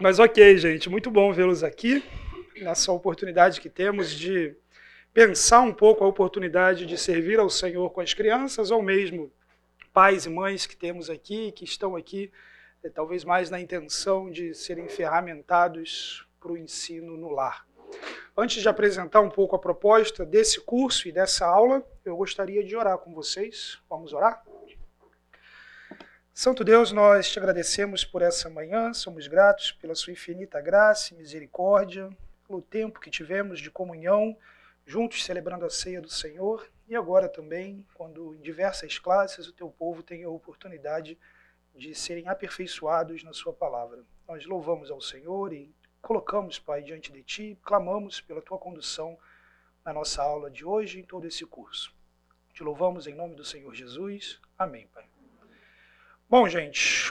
Mas ok, gente, muito bom vê-los aqui, nessa oportunidade que temos de pensar um pouco a oportunidade de servir ao Senhor com as crianças, ou mesmo pais e mães que temos aqui, que estão aqui, eh, talvez mais na intenção de serem ferramentados para o ensino no lar. Antes de apresentar um pouco a proposta desse curso e dessa aula, eu gostaria de orar com vocês. Vamos orar? Santo Deus, nós te agradecemos por essa manhã, somos gratos pela sua infinita graça e misericórdia, pelo tempo que tivemos de comunhão, juntos celebrando a ceia do Senhor, e agora também, quando em diversas classes o teu povo tem a oportunidade de serem aperfeiçoados na sua palavra. Nós louvamos ao Senhor e colocamos, Pai, diante de ti, clamamos pela tua condução na nossa aula de hoje e em todo esse curso. Te louvamos em nome do Senhor Jesus. Amém, Pai. Bom, gente,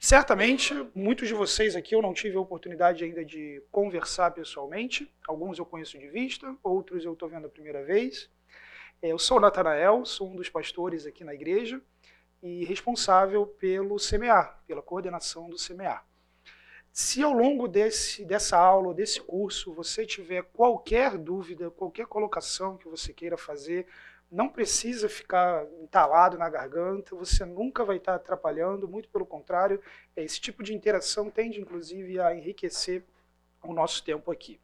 certamente muitos de vocês aqui eu não tive a oportunidade ainda de conversar pessoalmente. Alguns eu conheço de vista, outros eu estou vendo a primeira vez. É, eu sou Natanael, sou um dos pastores aqui na igreja e responsável pelo CMA, pela coordenação do CMA. Se ao longo desse, dessa aula, desse curso, você tiver qualquer dúvida, qualquer colocação que você queira fazer, não precisa ficar entalado na garganta, você nunca vai estar atrapalhando, muito pelo contrário, esse tipo de interação tende inclusive a enriquecer o nosso tempo aqui.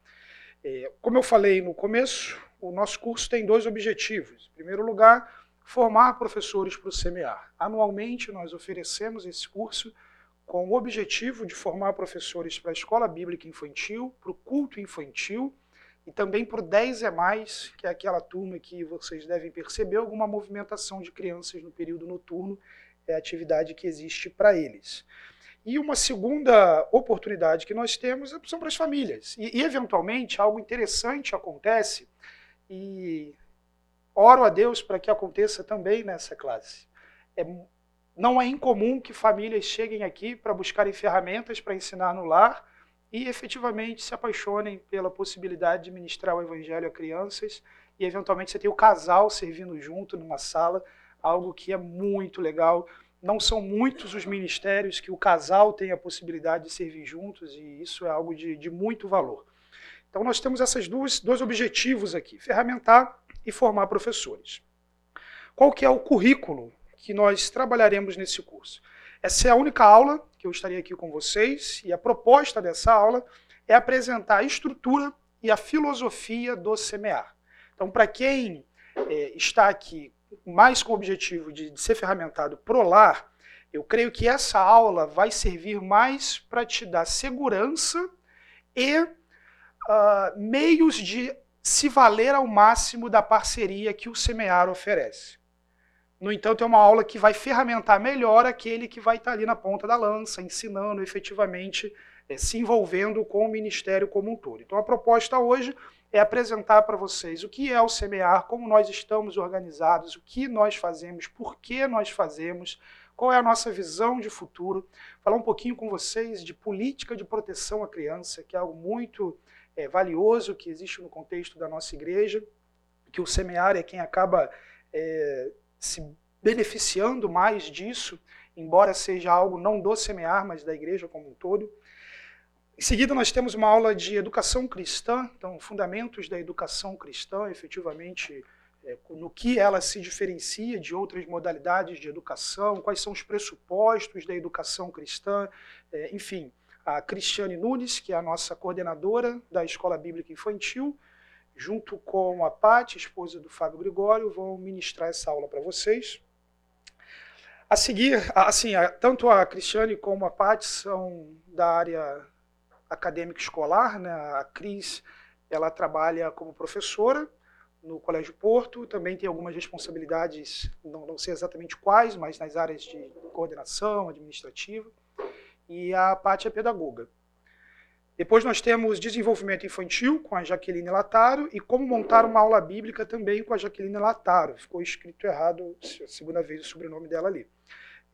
É, como eu falei no começo, o nosso curso tem dois objetivos. Em primeiro lugar, formar professores para o semear. Anualmente nós oferecemos esse curso com o objetivo de formar professores para a escola bíblica infantil, para o culto infantil e também para o 10 é mais, que é aquela turma que vocês devem perceber alguma movimentação de crianças no período noturno, é a atividade que existe para eles. E uma segunda oportunidade que nós temos são para as famílias. E, e, eventualmente, algo interessante acontece, e oro a Deus para que aconteça também nessa classe. É, não é incomum que famílias cheguem aqui para buscarem ferramentas para ensinar no lar, e efetivamente se apaixonem pela possibilidade de ministrar o evangelho a crianças e eventualmente você tem o casal servindo junto numa sala, algo que é muito legal. Não são muitos os ministérios que o casal tem a possibilidade de servir juntos e isso é algo de, de muito valor. Então nós temos esses dois objetivos aqui, ferramentar e formar professores. Qual que é o currículo que nós trabalharemos nesse curso? Essa é a única aula que eu estaria aqui com vocês e a proposta dessa aula é apresentar a estrutura e a filosofia do semear. Então, para quem é, está aqui mais com o objetivo de, de ser ferramentado pro lar, eu creio que essa aula vai servir mais para te dar segurança e uh, meios de se valer ao máximo da parceria que o semear oferece. No entanto, é uma aula que vai ferramentar melhor aquele que vai estar ali na ponta da lança, ensinando efetivamente, é, se envolvendo com o ministério como um todo. Então, a proposta hoje é apresentar para vocês o que é o semear, como nós estamos organizados, o que nós fazemos, por que nós fazemos, qual é a nossa visão de futuro, falar um pouquinho com vocês de política de proteção à criança, que é algo muito é, valioso que existe no contexto da nossa igreja, que o semear é quem acaba é, se beneficiando mais disso, embora seja algo não do semear, mas da igreja como um todo. Em seguida, nós temos uma aula de educação cristã, então, fundamentos da educação cristã, efetivamente, é, no que ela se diferencia de outras modalidades de educação, quais são os pressupostos da educação cristã, é, enfim. A Cristiane Nunes, que é a nossa coordenadora da Escola Bíblica Infantil, junto com a Paty, esposa do Fábio Gregório, vão ministrar essa aula para vocês. A seguir, assim, tanto a Cristiane como a Paty são da área acadêmica escolar, né? A Cris, ela trabalha como professora no Colégio Porto, também tem algumas responsabilidades, não, não sei exatamente quais, mas nas áreas de coordenação administrativa. E a Paty é pedagoga. Depois nós temos desenvolvimento infantil com a Jaqueline Lataro e como montar uma aula bíblica também com a Jaqueline Lataro. Ficou escrito errado, a segunda vez o sobrenome dela ali.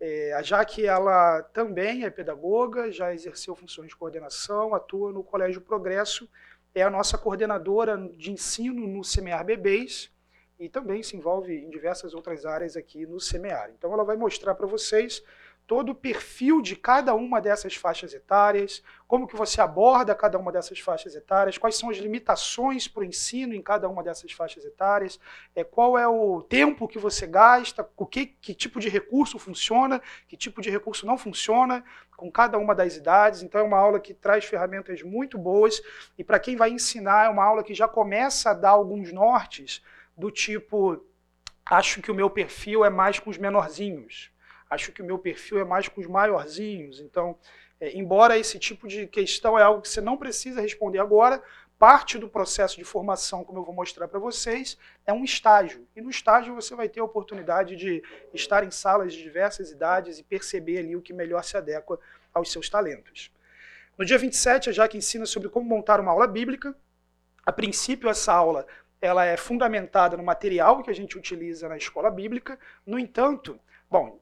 É, a Jaque, ela também é pedagoga, já exerceu funções de coordenação, atua no Colégio Progresso, é a nossa coordenadora de ensino no Semear Bebês e também se envolve em diversas outras áreas aqui no Semear. Então ela vai mostrar para vocês todo o perfil de cada uma dessas faixas etárias, como que você aborda cada uma dessas faixas etárias, quais são as limitações para o ensino em cada uma dessas faixas etárias, é, qual é o tempo que você gasta, o que, que tipo de recurso funciona, que tipo de recurso não funciona com cada uma das idades. Então é uma aula que traz ferramentas muito boas e para quem vai ensinar é uma aula que já começa a dar alguns nortes do tipo acho que o meu perfil é mais com os menorzinhos acho que o meu perfil é mais com os maiorzinhos. Então, é, embora esse tipo de questão é algo que você não precisa responder agora, parte do processo de formação, como eu vou mostrar para vocês, é um estágio. E no estágio você vai ter a oportunidade de estar em salas de diversas idades e perceber ali o que melhor se adequa aos seus talentos. No dia 27, a Jaque ensina sobre como montar uma aula bíblica. A princípio, essa aula ela é fundamentada no material que a gente utiliza na escola bíblica. No entanto, bom,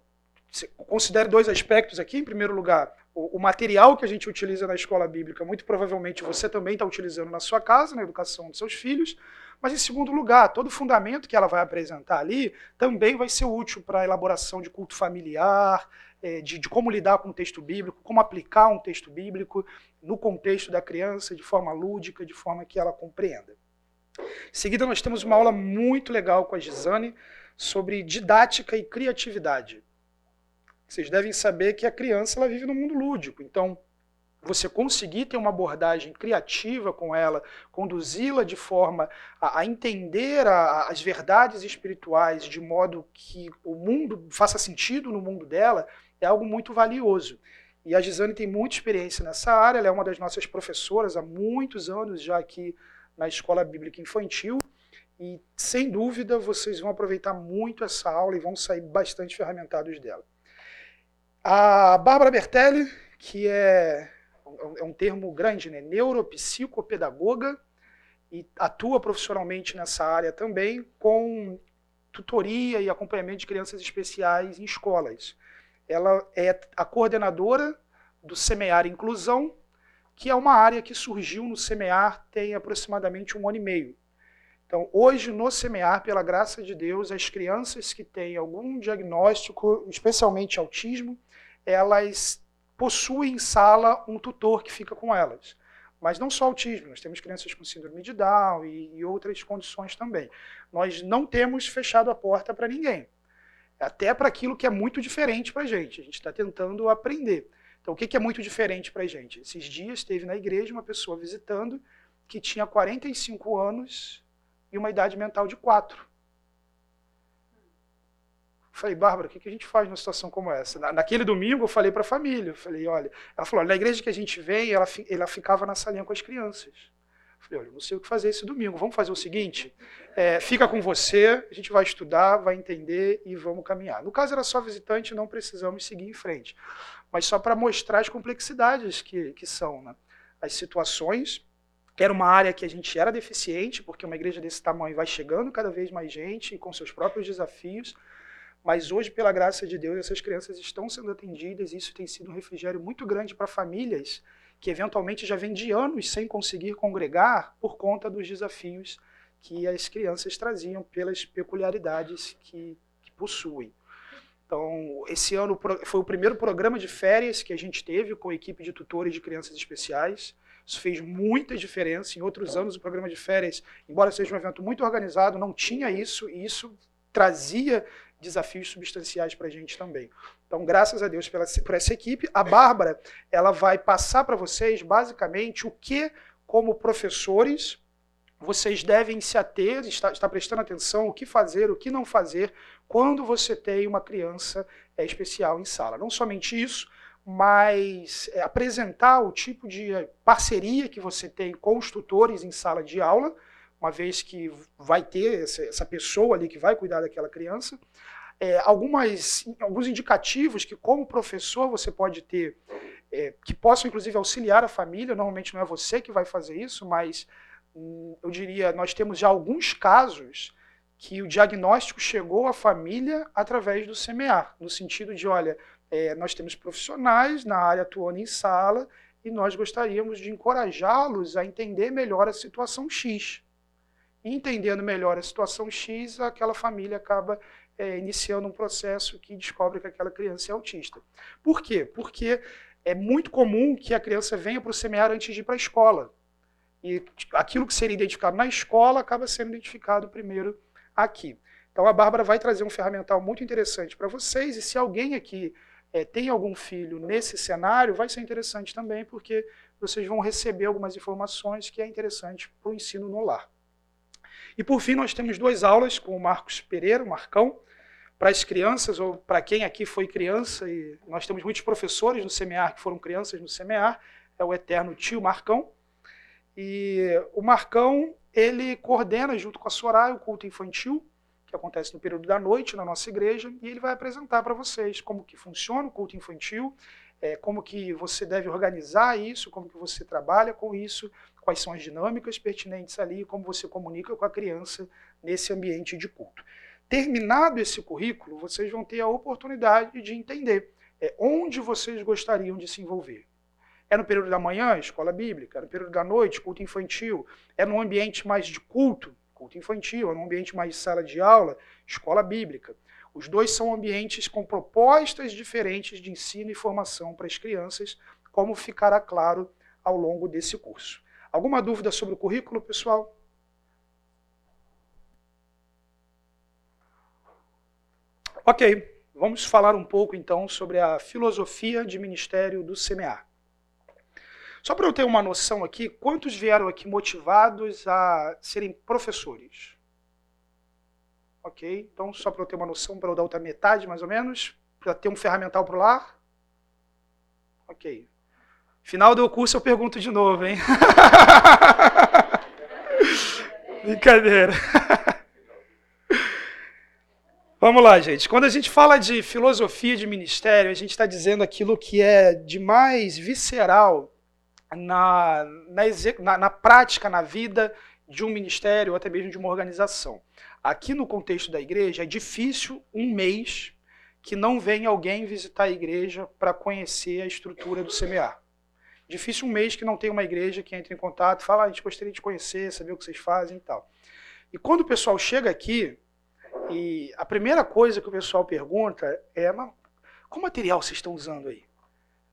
considere dois aspectos aqui. Em primeiro lugar, o, o, material que a gente utiliza na escola bíblica, muito provavelmente você também está utilizando na sua casa, na educação dos seus filhos. Mas, em segundo lugar, todo o fundamento que ela vai apresentar ali também vai ser útil para a elaboração de culto familiar, é, de, de, como lidar com o texto bíblico, como aplicar um texto bíblico no contexto da criança de forma lúdica, de forma que ela compreenda. Em seguida, nós temos uma aula muito legal com a Gisane sobre didática e criatividade. Vocês devem saber que a criança ela vive no mundo lúdico, então você conseguir ter uma abordagem criativa com ela, conduzi-la de forma a, a entender a, as verdades espirituais de modo que o mundo faça sentido no mundo dela, é algo muito valioso. E a Gisane tem muita experiência nessa área, ela é uma das nossas professoras há muitos anos já aqui na Escola Bíblica Infantil. E sem dúvida vocês vão aproveitar muito essa aula e vão sair bastante ferramentados dela. A Bárbara Bertelli, que é, é um termo grande, né? neuropsicopedagoga, e atua profissionalmente nessa área também, com tutoria e acompanhamento de crianças especiais em escolas. Ela é a coordenadora do Semear Inclusão, que é uma área que surgiu no Semear tem aproximadamente um ano e meio. Então, hoje no Semear, pela graça de Deus, as crianças que têm algum diagnóstico, especialmente autismo, elas possuem em sala um tutor que fica com elas. Mas não só autismo, nós temos crianças com síndrome de Down e, e outras condições também. Nós não temos fechado a porta para ninguém. Até para aquilo que é muito diferente para a gente. A gente está tentando aprender. Então, o que, que é muito diferente para a gente? Esses dias teve na igreja uma pessoa visitando que tinha 45 anos e uma idade mental de 4. Falei, Bárbara, o que a gente faz numa situação como essa? naquele domingo eu falei para a família, falei, olha, ela falou, na igreja que a gente vem, ela, ela ficava na salinha com as crianças. Eu falei, olha, não sei o que fazer esse domingo, vamos fazer o seguinte, é, fica com você, a gente vai estudar, vai entender e vamos caminhar. No caso era só visitante, não precisamos seguir em frente. Mas só para mostrar as complexidades que, que são né? as situações, era uma área que a gente era deficiente, porque uma igreja desse tamanho vai chegando cada vez mais gente, com seus próprios desafios, mas hoje, pela graça de Deus, essas crianças estão sendo atendidas e isso tem sido um refrigério muito grande para famílias que eventualmente já vêm de anos sem conseguir congregar por conta dos desafios que as crianças traziam pelas peculiaridades que, que possuem. Então, esse ano foi o primeiro programa de férias que a gente teve com a equipe de tutores de crianças especiais. Isso fez muita diferença. Em outros anos, o programa de férias, embora seja um evento muito organizado, não tinha isso, e isso trazia desafios substanciais para a gente também. Então, graças a Deus pela, por essa equipe. A Bárbara ela vai passar para vocês, basicamente, o que, como professores, vocês devem se ater, estar, prestando atenção, o que fazer, o que não fazer, quando você tem uma criança é, especial em sala. Não somente isso, mas é, apresentar o tipo de parceria que você tem com os tutores em sala de aula, uma vez que vai ter essa pessoa ali que vai cuidar daquela criança. É, algumas, alguns indicativos que, como professor, você pode ter, é, que possam, inclusive, auxiliar a família. Normalmente não é você que vai fazer isso, mas hum, eu diria, nós temos já alguns casos que o diagnóstico chegou à família através do semear, no sentido de, olha, é, nós temos profissionais na área atuando em sala e nós gostaríamos de encorajá-los a entender melhor a situação X entendendo melhor a situação X, aquela família acaba é, iniciando um processo que descobre que aquela criança é autista. Por quê? Porque é muito comum que a criança venha para o semear antes de ir para a escola. E aquilo que seria identificado na escola acaba sendo identificado primeiro aqui. Então a Bárbara vai trazer um ferramental muito interessante para vocês, e se alguém aqui é, tem algum filho nesse cenário, vai ser interessante também, porque vocês vão receber algumas informações que é interessante para o ensino no lar. E por fim, nós temos duas aulas com o Marcos Pereira, o Marcão, para as crianças, ou para quem aqui foi criança, e nós temos muitos professores no SEMEAR que foram crianças no SEMEAR, é o eterno tio Marcão. E o Marcão, ele coordena junto com a Soraya o culto infantil, que acontece no período da noite na nossa igreja, e ele vai apresentar para vocês como que funciona o culto infantil, é, como que você deve organizar isso, como que você trabalha com isso, quais são as dinâmicas pertinentes ali, como você comunica com a criança nesse ambiente de culto. Terminado esse currículo, vocês vão ter a oportunidade de entender é, onde vocês gostariam de se envolver. É no período da manhã, escola bíblica, é no período da noite, culto infantil, é no ambiente mais de culto, culto infantil, é no ambiente mais de sala de aula, escola bíblica. Os dois são ambientes com propostas diferentes de ensino e formação para as crianças, como ficará claro ao longo desse curso. Alguma dúvida sobre o currículo, pessoal? Ok, vamos falar um pouco então sobre a filosofia de ministério do CMA. Só para eu ter uma noção aqui, quantos vieram aqui motivados a serem professores? Ok, então só para eu ter uma noção, para eu dar outra metade mais ou menos, para ter um ferramental para o lar? Ok. Final do curso eu pergunto de novo, hein? Brincadeira. Vamos lá, gente. Quando a gente fala de filosofia de ministério, a gente está dizendo aquilo que é de mais visceral na, na, na, prática, na vida de um ministério ou até mesmo de uma organização. Aqui no contexto da igreja, é difícil um mês que não venha alguém visitar a igreja para conhecer a estrutura do CMA. Difícil um mês que não tenha uma igreja que entre em contato e fala, ah, a gente gostaria de conhecer, saber o que vocês fazem e tal. E quando o pessoal chega aqui, e a primeira coisa que o pessoal pergunta é: mas qual material vocês estão usando aí?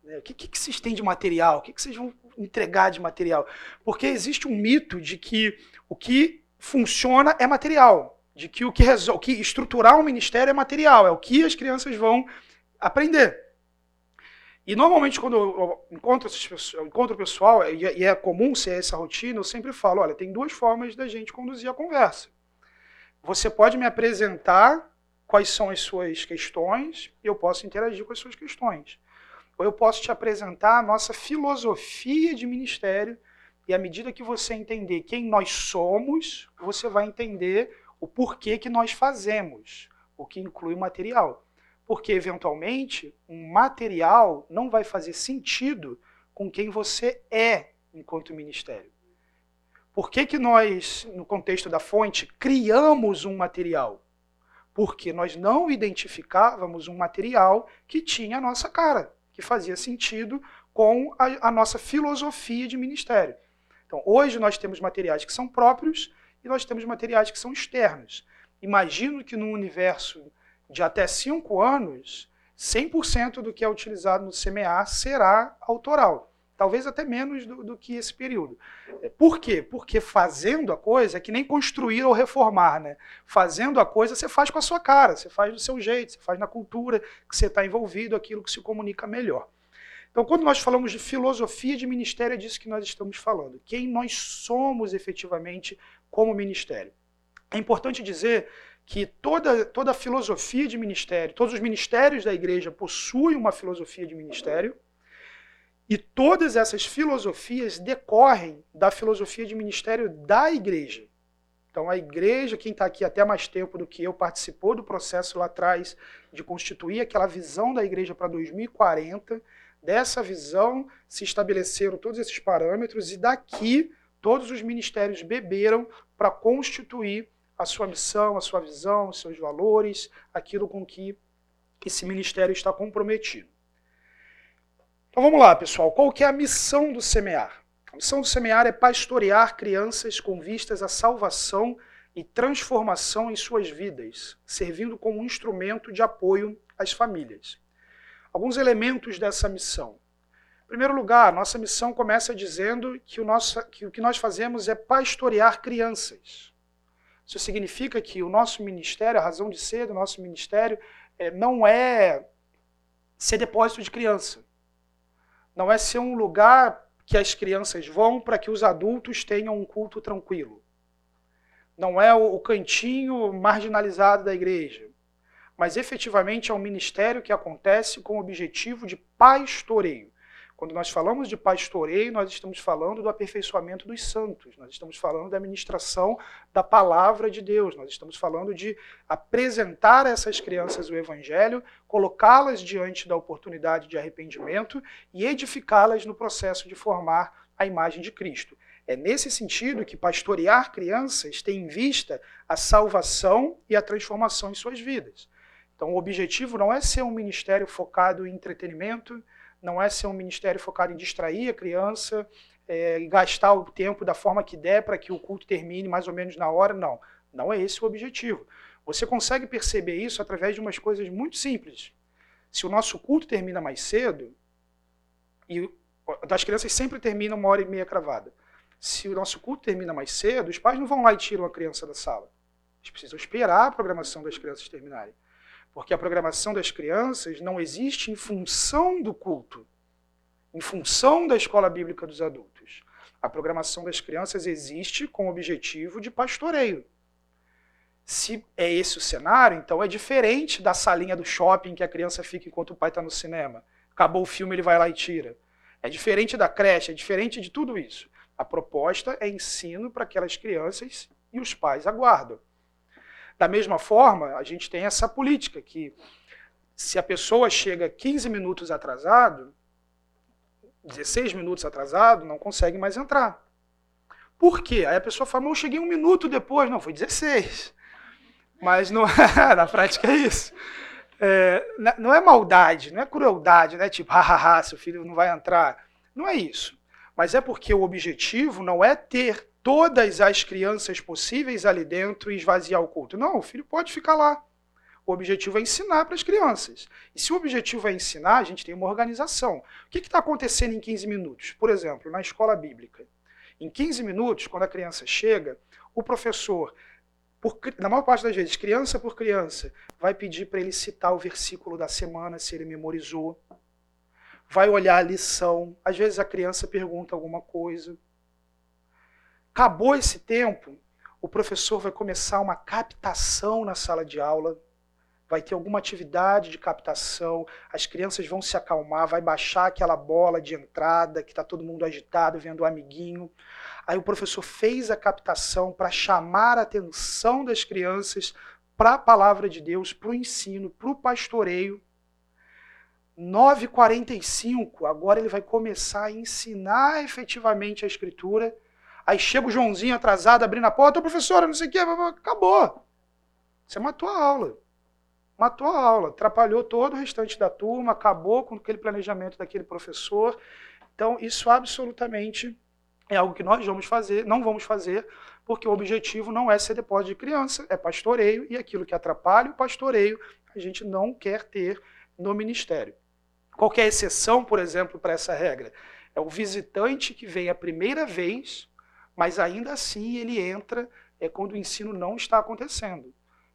Né, o que, que, vocês têm de material? O que, vocês vão entregar de material? Porque existe um mito de que o que funciona é material, de que o que, resol... que estruturar um ministério é material, é o que as crianças vão aprender. E normalmente quando eu encontro, eu encontro o pessoal, e é comum ser essa rotina, eu sempre falo, olha, tem duas formas da gente conduzir a conversa. Você pode me apresentar quais são as suas questões e eu posso interagir com as suas questões. Ou eu posso te apresentar a nossa filosofia de ministério e à medida que você entender quem nós somos, você vai entender o porquê que nós fazemos, o que inclui o material. Porque, eventualmente, um material não vai fazer sentido com quem você é enquanto ministério. Por que, que nós, no contexto da fonte, criamos um material? Porque nós não identificávamos um material que tinha a nossa cara, que fazia sentido com a, a nossa filosofia de ministério. Então, hoje nós temos materiais que são próprios e nós temos materiais que são externos. Imagino que num universo de até cinco anos, 100% do que é utilizado no CMA será autoral talvez até menos do, do, que esse período. É, por quê? Porque fazendo a coisa é que nem construir ou reformar, né? Fazendo a coisa você faz com a sua cara, você faz do seu jeito, você faz na cultura que você está envolvido, aquilo que se comunica melhor. Então, quando nós falamos de filosofia de ministério, é disso que nós estamos falando. Quem nós somos efetivamente como ministério. É importante dizer que toda, toda a filosofia de ministério, todos os ministérios da igreja possuem uma filosofia de ministério, e todas essas filosofias decorrem da filosofia de ministério da igreja. Então, a igreja, quem está aqui até mais tempo do que eu, participou do processo lá atrás de constituir aquela visão da igreja para 2040. Dessa visão se estabeleceram todos esses parâmetros, e daqui todos os ministérios beberam para constituir a sua missão, a sua visão, os seus valores, aquilo com que esse ministério está comprometido. Então vamos lá, pessoal. Qual que é a missão do semear? A missão do semear é pastorear crianças com vistas à salvação e transformação em suas vidas, servindo como um instrumento de apoio às famílias. Alguns elementos dessa missão. Em primeiro lugar, nossa missão começa dizendo que o, nosso, que o que nós fazemos é pastorear crianças. Isso significa que o nosso ministério, a razão de ser do nosso ministério, é, não é ser depósito de criança. Não é ser um lugar que as crianças vão para que os adultos tenham um culto tranquilo. Não é o cantinho marginalizado da igreja mas efetivamente é um ministério que acontece com o objetivo de pastoreio. Quando nós falamos de pastoreio, nós estamos falando do aperfeiçoamento dos santos, nós estamos falando da ministração da palavra de Deus, nós estamos falando de apresentar a essas crianças o evangelho, colocá-las diante da oportunidade de arrependimento e edificá-las no processo de formar a imagem de Cristo. É nesse sentido que pastorear crianças tem em vista a salvação e a transformação em suas vidas. Então, o objetivo não é ser um ministério focado em entretenimento, não é ser um ministério focado em distrair a criança é, gastar o tempo da forma que der para que o culto termine mais ou menos na hora. Não, não é esse o objetivo. Você consegue perceber isso através de umas coisas muito simples. Se o nosso culto termina mais cedo, e das crianças sempre termina uma hora e meia cravada. Se o nosso culto termina mais cedo, os pais não vão lá e tiram a criança da sala. Eles precisam esperar a programação das crianças terminarem. Porque a programação das crianças não existe em função do culto, em função da escola bíblica dos adultos. A programação das crianças existe com o objetivo de pastoreio. Se é esse o cenário, então é diferente da salinha do shopping que a criança fica enquanto o pai está no cinema. Acabou o filme, ele vai lá e tira. É diferente da creche, é diferente de tudo isso. A proposta é ensino para aquelas crianças e os pais aguardam. Da mesma forma, a gente tem essa política que se a pessoa chega 15 minutos atrasado, 16 minutos atrasado, não consegue mais entrar. Por quê? Aí a pessoa fala, eu cheguei um minuto depois. Não, foi 16. Mas no, na prática é isso. É, não é maldade, não é crueldade, né? Tipo, hahaha, seu filho não vai entrar. Não é isso. Mas é porque o objetivo não é ter todas as crianças possíveis ali dentro e esvaziar o culto. Não, o filho pode ficar lá. O objetivo é ensinar para as crianças. E se o objetivo é ensinar, a gente tem uma organização. O que está acontecendo em 15 minutos? Por exemplo, na escola bíblica. Em 15 minutos, quando a criança chega, o professor, por, na maior parte das vezes, criança por criança, vai pedir para ele citar o versículo da semana, se ele memorizou. Vai olhar a lição. Às vezes a criança pergunta alguma coisa. Acabou esse tempo, o professor vai começar uma captação na sala de aula, vai ter alguma atividade de captação, as crianças vão se acalmar, vai baixar aquela bola de entrada que está todo mundo agitado, vendo o amiguinho. Aí o professor fez a captação para chamar a atenção das crianças para a palavra de Deus, para o ensino, para o pastoreio. 9h45, agora ele vai começar a ensinar efetivamente a escritura Aí chega o Joãozinho atrasado, abrindo a porta, professora, não sei o que, acabou. Você matou a aula. Matou a aula, atrapalhou todo o restante da turma, acabou com aquele planejamento daquele professor. Então, isso absolutamente é algo que nós vamos fazer, não vamos fazer, porque o objetivo não é ser depósito de criança, é pastoreio, e aquilo que atrapalha o pastoreio, a gente não quer ter no ministério. Qualquer exceção, por exemplo, para essa regra? É o visitante que vem a primeira vez mas ainda assim ele entra é, quando o ensino não está acontecendo.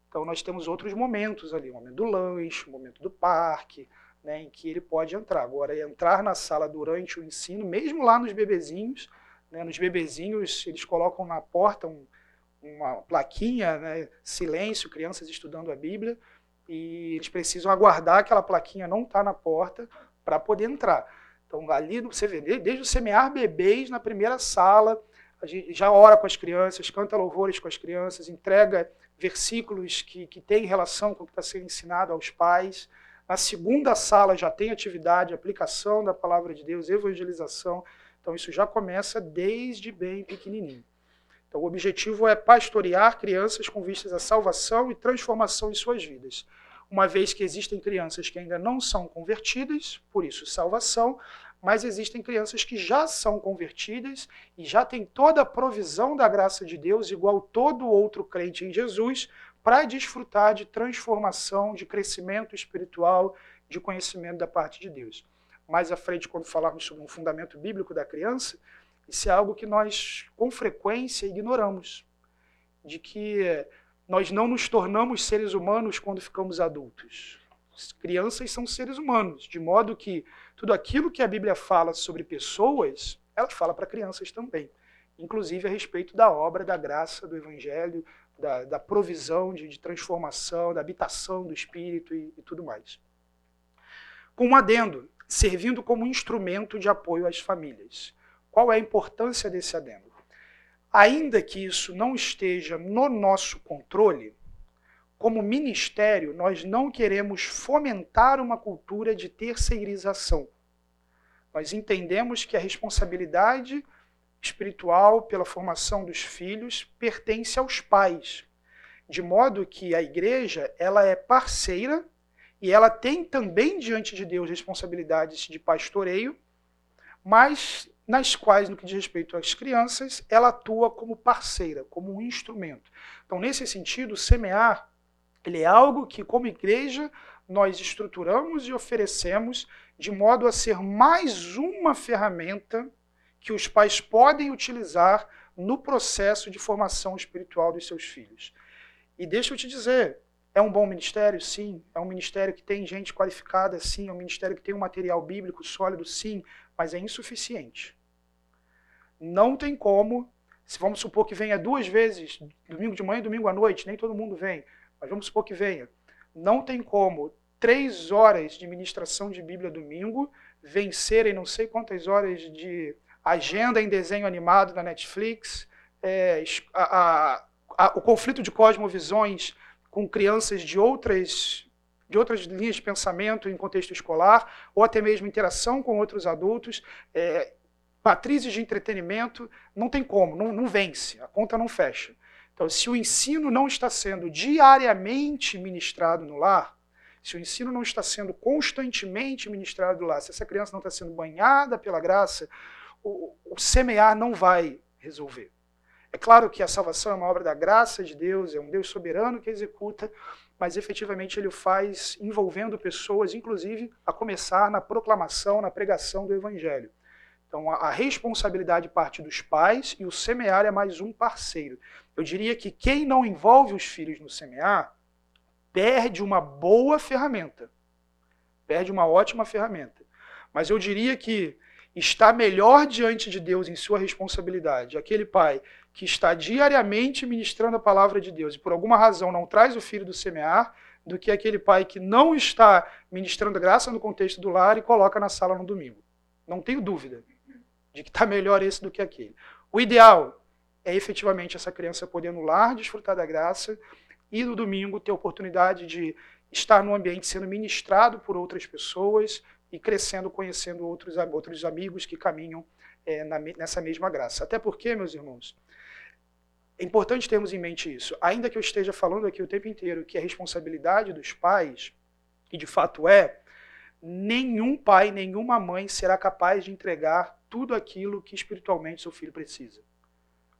Então nós temos outros momentos ali, o momento do lanche, o momento do parque, né, em que ele pode entrar. Agora, entrar na sala durante o ensino, mesmo lá nos bebezinhos, né, nos bebezinhos eles colocam na porta um, uma plaquinha, né, silêncio, crianças estudando a Bíblia, e eles precisam aguardar aquela plaquinha não estar tá na porta para poder entrar. Então ali você vê, desde o semear bebês na primeira sala, a gente já ora com as crianças, canta louvores com as crianças, entrega versículos que, que têm relação com o que está sendo ensinado aos pais. Na segunda sala já tem atividade, aplicação da palavra de Deus, evangelização. Então isso já começa desde bem pequenininho. Então o objetivo é pastorear crianças com vistas à salvação e transformação em suas vidas. Uma vez que existem crianças que ainda não são convertidas, por isso salvação, mas existem crianças que já são convertidas e já têm toda a provisão da graça de Deus, igual todo outro crente em Jesus, para desfrutar de transformação, de crescimento espiritual, de conhecimento da parte de Deus. Mais à frente, quando falarmos sobre um fundamento bíblico da criança, isso é algo que nós, com frequência, ignoramos. De que nós não nos tornamos seres humanos quando ficamos adultos. As crianças são seres humanos, de modo que tudo aquilo que a Bíblia fala sobre pessoas, ela fala para crianças também. Inclusive a respeito da obra, da graça, do Evangelho, da, da provisão de, de, transformação, da habitação do Espírito e, e tudo mais. Com um adendo, servindo como instrumento de apoio às famílias. Qual é a importância desse adendo? Ainda que isso não esteja no nosso controle, como ministério, nós não queremos fomentar uma cultura de terceirização. Nós entendemos que a responsabilidade espiritual pela formação dos filhos pertence aos pais, de modo que a igreja ela é parceira e ela tem também diante de Deus responsabilidades de pastoreio, mas nas quais, no que diz respeito às crianças, ela atua como parceira, como um instrumento. Então, nesse sentido, semear ele é algo que, como igreja, nós estruturamos e oferecemos de modo a ser mais uma ferramenta que os pais podem utilizar no processo de formação espiritual dos seus filhos. E deixa eu te dizer, é um bom ministério? Sim. É um ministério que tem gente qualificada? Sim. É um ministério que tem um material bíblico sólido? Sim. Mas é insuficiente. Não tem como, se vamos supor que venha duas vezes, domingo de manhã e domingo à noite, nem todo mundo vem, mas vamos supor que venha. Não tem como três horas de ministração de Bíblia domingo vencerem não sei quantas horas de agenda em desenho animado da Netflix, é, a, a, a, o conflito de cosmovisões com crianças de outras de outras linhas de pensamento em contexto escolar, ou até mesmo interação com outros adultos, é, matrizes de entretenimento, não tem como, não, não vence, a conta não fecha. Então, se o ensino não está sendo diariamente ministrado no lar, se o ensino não está sendo constantemente ministrado lar, se essa criança não está sendo banhada pela graça, o, o semear não vai resolver. É claro que a salvação é uma obra da graça de Deus, é um Deus soberano que executa, mas efetivamente ele o faz envolvendo pessoas, inclusive a começar na proclamação, na pregação do Evangelho. Então a, a responsabilidade parte dos pais e o semear é mais um parceiro. Eu diria que quem não envolve os filhos no semear perde uma boa ferramenta, perde uma ótima ferramenta. Mas eu diria que está melhor diante de Deus em sua responsabilidade aquele pai que está diariamente ministrando a palavra de Deus e por alguma razão não traz o filho do semear, do que aquele pai que não está ministrando graça no contexto do lar e coloca na sala no domingo. Não tenho dúvida de que está melhor esse do que aquele. O ideal é efetivamente essa criança poder no lar desfrutar da graça e no domingo ter a oportunidade de estar no ambiente sendo ministrado por outras pessoas, e crescendo, conhecendo outros, outros amigos que caminham é, na, nessa mesma graça. Até porque, meus irmãos, é importante termos em mente isso. Ainda que eu esteja falando aqui o tempo inteiro que a responsabilidade dos pais, e de fato é, nenhum pai, nenhuma mãe será capaz de entregar tudo aquilo que espiritualmente seu filho precisa.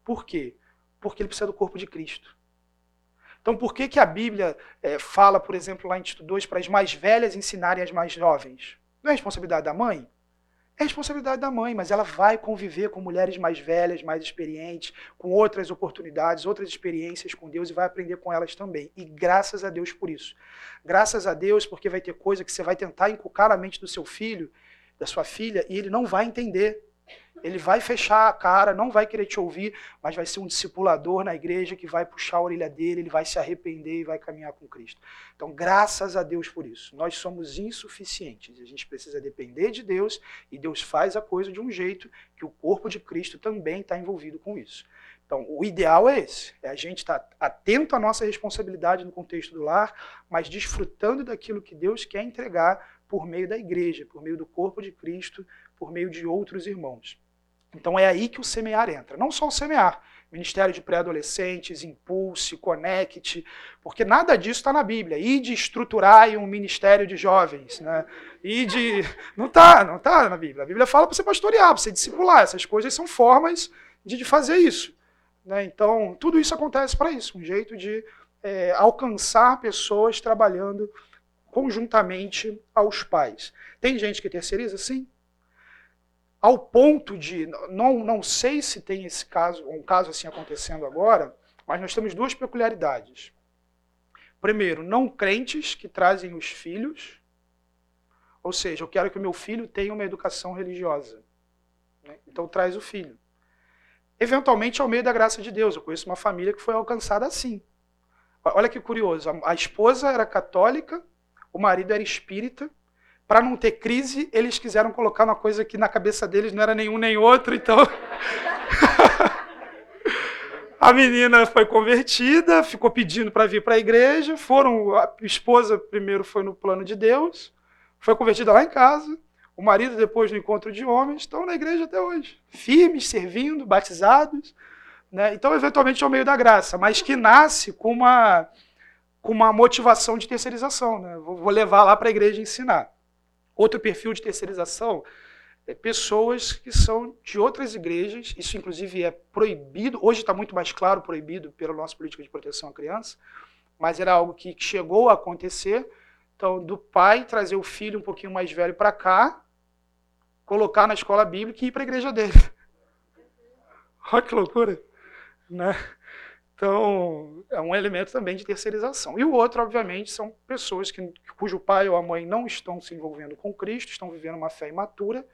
Por quê? Porque ele precisa do corpo de Cristo. Então, por que, que a Bíblia é, fala, por exemplo, lá em Tito 2, para as mais velhas ensinarem as mais jovens? Não é responsabilidade da mãe? É responsabilidade da mãe, mas ela vai conviver com mulheres mais velhas, mais experientes, com outras oportunidades, outras experiências com Deus e vai aprender com elas também. E graças a Deus por isso. Graças a Deus porque vai ter coisa que você vai tentar inculcar na mente do seu filho, da sua filha, e ele não vai entender. Ele vai fechar a cara, não vai querer te ouvir, mas vai ser um discipulador na igreja que vai puxar a orelha dele, ele vai se arrepender e vai caminhar com Cristo. Então, graças a Deus por isso. Nós somos insuficientes. A gente precisa depender de Deus e Deus faz a coisa de um jeito que o corpo de Cristo também está envolvido com isso. Então, o ideal é esse: é a gente estar tá atento à nossa responsabilidade no contexto do lar, mas desfrutando daquilo que Deus quer entregar por meio da igreja, por meio do corpo de Cristo, por meio de outros irmãos. Então é aí que o semear entra. Não só o semear, Ministério de Pré-Adolescentes, Impulse, Conect, porque nada disso está na Bíblia. E de estruturar um ministério de jovens, né? E de. Não está, não está na Bíblia. A Bíblia fala para você pastorear, para você discipular. Essas coisas são formas de, de fazer isso. Né? Então, tudo isso acontece para isso um jeito de é, alcançar pessoas trabalhando conjuntamente aos pais. Tem gente que terceiriza? Sim ao ponto de, não, não sei se tem esse caso, um caso assim acontecendo agora, mas nós temos duas peculiaridades. Primeiro, não crentes que trazem os filhos, ou seja, eu quero que o meu filho tenha uma educação religiosa. Né? Então traz o filho. Eventualmente, ao meio da graça de Deus, eu conheço uma família que foi alcançada assim. Olha que curioso, a esposa era católica, o marido era espírita, para não ter crise, eles quiseram colocar uma coisa que na cabeça deles não era nenhum nem outro, então. a menina foi convertida, ficou pedindo para vir para a igreja. Foram, a esposa primeiro foi no plano de Deus, foi convertida lá em casa. O marido depois no encontro de homens estão na igreja até hoje, firmes, servindo, batizados. Né? Então, eventualmente, é o meio da graça, mas que nasce com uma, com uma motivação de terceirização. Né? Vou levar lá para a igreja ensinar. Outro perfil de terceirização é pessoas que são de outras igrejas, isso inclusive é proibido, hoje está muito mais claro proibido pela nossa política de proteção à criança, mas era algo que chegou a acontecer. Então, do pai trazer o filho um pouquinho mais velho para cá, colocar na escola bíblica e ir para a igreja dele. Olha que loucura, né? Então, é um elemento também de terceirização. E o outro, obviamente, são pessoas que, cujo pai ou a mãe não estão se envolvendo com Cristo, estão vivendo uma fé imatura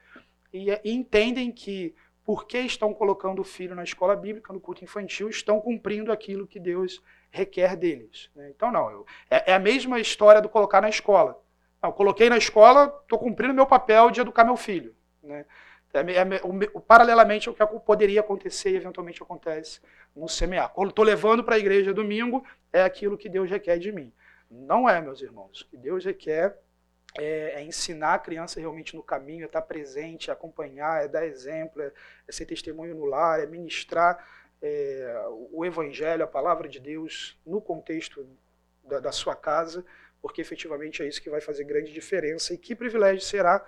e, e entendem que, porque estão colocando o filho na escola bíblica, no culto infantil, estão cumprindo aquilo que Deus requer deles. Né? Então, não, eu, é, é, a mesma história do colocar na escola. Não, coloquei na escola, estou cumprindo meu papel de educar meu filho. Né? É, é, o, paralelamente ao que poderia acontecer e eventualmente acontece no semear. Quando estou levando para a igreja domingo, é aquilo que Deus requer de mim. Não é, meus irmãos. O que Deus requer é, é ensinar a criança realmente no caminho, é estar presente, é acompanhar, é dar exemplo, é, é ser testemunho no lar, é ministrar é, o evangelho, a palavra de Deus no contexto da, da sua casa, porque efetivamente é isso que vai fazer grande diferença. E que privilégio será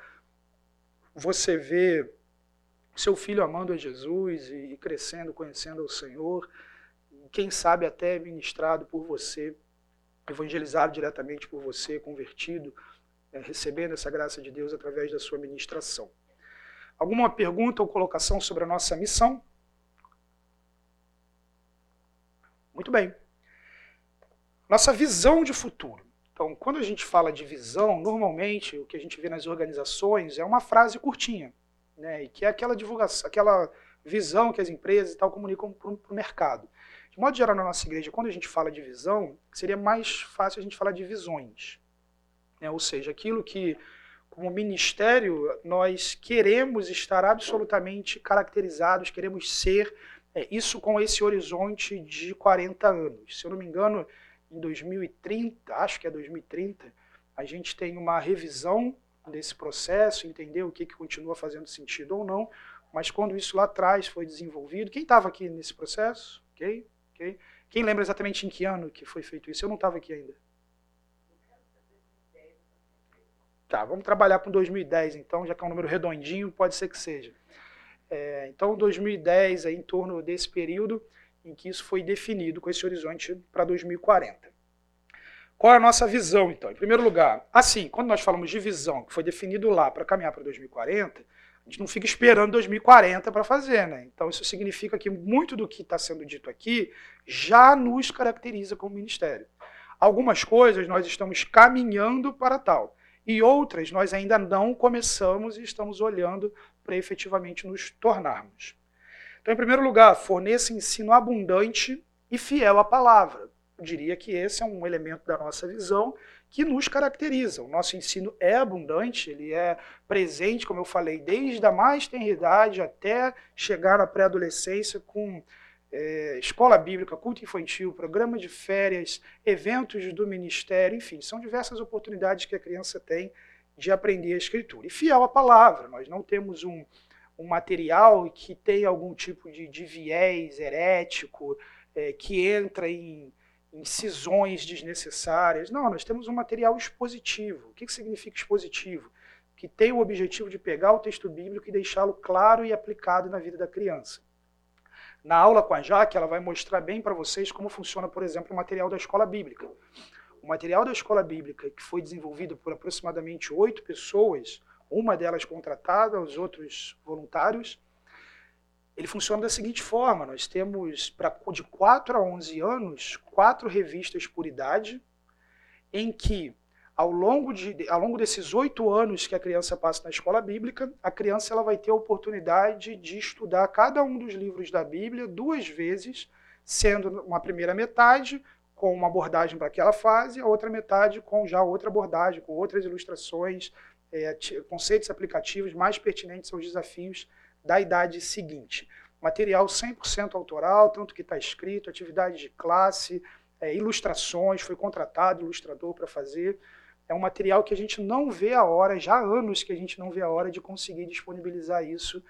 você ver seu filho amando a Jesus e crescendo, conhecendo o Senhor, quem sabe até ministrado por você, evangelizado diretamente por você, convertido, é, recebendo essa graça de Deus através da sua ministração. Alguma pergunta ou colocação sobre a nossa missão? Muito bem. Nossa visão de futuro. Então, quando a gente fala de visão, normalmente o que a gente vê nas organizações é uma frase curtinha né? E que é aquela divulgação, aquela visão que as empresas e tal comunicam para o mercado. De modo geral, na nossa igreja, quando a gente fala de visão, seria mais fácil a gente falar de visões. Né? Ou seja, aquilo que, como ministério, nós queremos estar absolutamente caracterizados, queremos ser é, isso com esse horizonte de 40 anos. Se eu não me engano, em 2030, acho que é 2030, a gente tem uma revisão desse processo, entender o que, que continua fazendo sentido ou não, mas quando isso lá atrás foi desenvolvido, quem estava aqui nesse processo? Okay? Okay? Quem lembra exatamente em que ano que foi feito isso? Eu não estava aqui ainda. Tá, vamos trabalhar com 2010 então, já que é um número redondinho, pode ser que seja. É, então, 2010 é em torno desse período em que isso foi definido com esse horizonte para 2040. Qual é a nossa visão, então? Em primeiro lugar, assim, quando nós falamos de visão, que foi definido lá para caminhar para 2040, a gente não fica esperando 2040 para fazer, né? Então, isso significa que muito do que está sendo dito aqui já nos caracteriza como ministério. Algumas coisas nós estamos caminhando para tal, e outras nós ainda não começamos e estamos olhando para efetivamente nos tornarmos. Então, em primeiro lugar, forneça ensino abundante e fiel à palavra. Diria que esse é um elemento da nossa visão que nos caracteriza. O nosso ensino é abundante, ele é presente, como eu falei, desde a mais tenridade até chegar na pré-adolescência com é, escola bíblica, culto infantil, programa de férias, eventos do ministério, enfim, são diversas oportunidades que a criança tem de aprender a escritura. E fiel à palavra, nós não temos um, um material que tem algum tipo de, de viés herético, é, que entra em, em cisões desnecessárias. Não, nós temos um material expositivo. O que significa expositivo? Que tem o objetivo de pegar o texto bíblico e deixá-lo claro e aplicado na vida da criança. Na aula com a Jaque, ela vai mostrar bem para vocês como funciona, por exemplo, o material da escola bíblica. O material da escola bíblica, que foi desenvolvido por aproximadamente oito pessoas, uma delas contratada, os outros voluntários, ele funciona da seguinte forma: nós temos pra, de 4 a 11 anos, quatro revistas por idade, em que, ao longo, de, ao longo desses oito anos que a criança passa na escola bíblica, a criança ela vai ter a oportunidade de estudar cada um dos livros da Bíblia duas vezes, sendo uma primeira metade com uma abordagem para aquela fase, a outra metade com já outra abordagem, com outras ilustrações, é, conceitos aplicativos mais pertinentes aos desafios da idade seguinte. Material 100% autoral, tanto que está escrito, atividade de classe, é, ilustrações, foi contratado ilustrador para fazer. É um material que a gente não vê a hora, já há anos que a gente não vê a hora de conseguir disponibilizar isso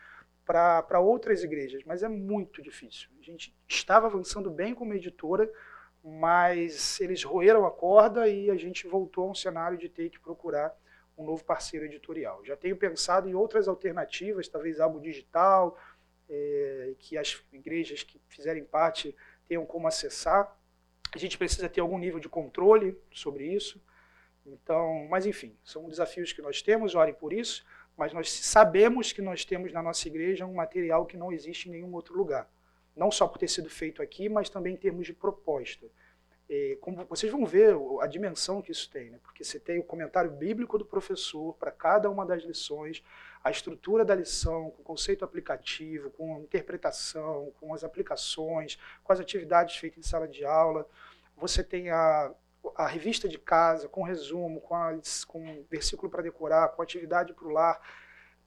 para outras igrejas, mas é muito difícil. A gente estava avançando bem como editora, mas eles roeram a corda e a gente voltou a um cenário de ter que procurar um novo parceiro editorial. Já tenho pensado em outras alternativas, talvez algo digital, é, que as igrejas que fizerem parte tenham como acessar. A gente precisa ter algum nível de controle sobre isso. Então, mas enfim, são desafios que nós temos, orem por isso, mas nós sabemos que nós temos na nossa igreja um material que não existe em nenhum outro lugar. Não só por ter sido feito aqui, mas também em termos de proposta. É, como vocês vão ver a dimensão que isso tem, né? porque você tem o comentário bíblico do professor para cada uma das lições, a estrutura da lição, com o conceito aplicativo, com a interpretação, com as aplicações, com as atividades feitas em sala de aula. Você tem a, a revista de casa, com resumo, com, a, com versículo para decorar, com atividade para o lar.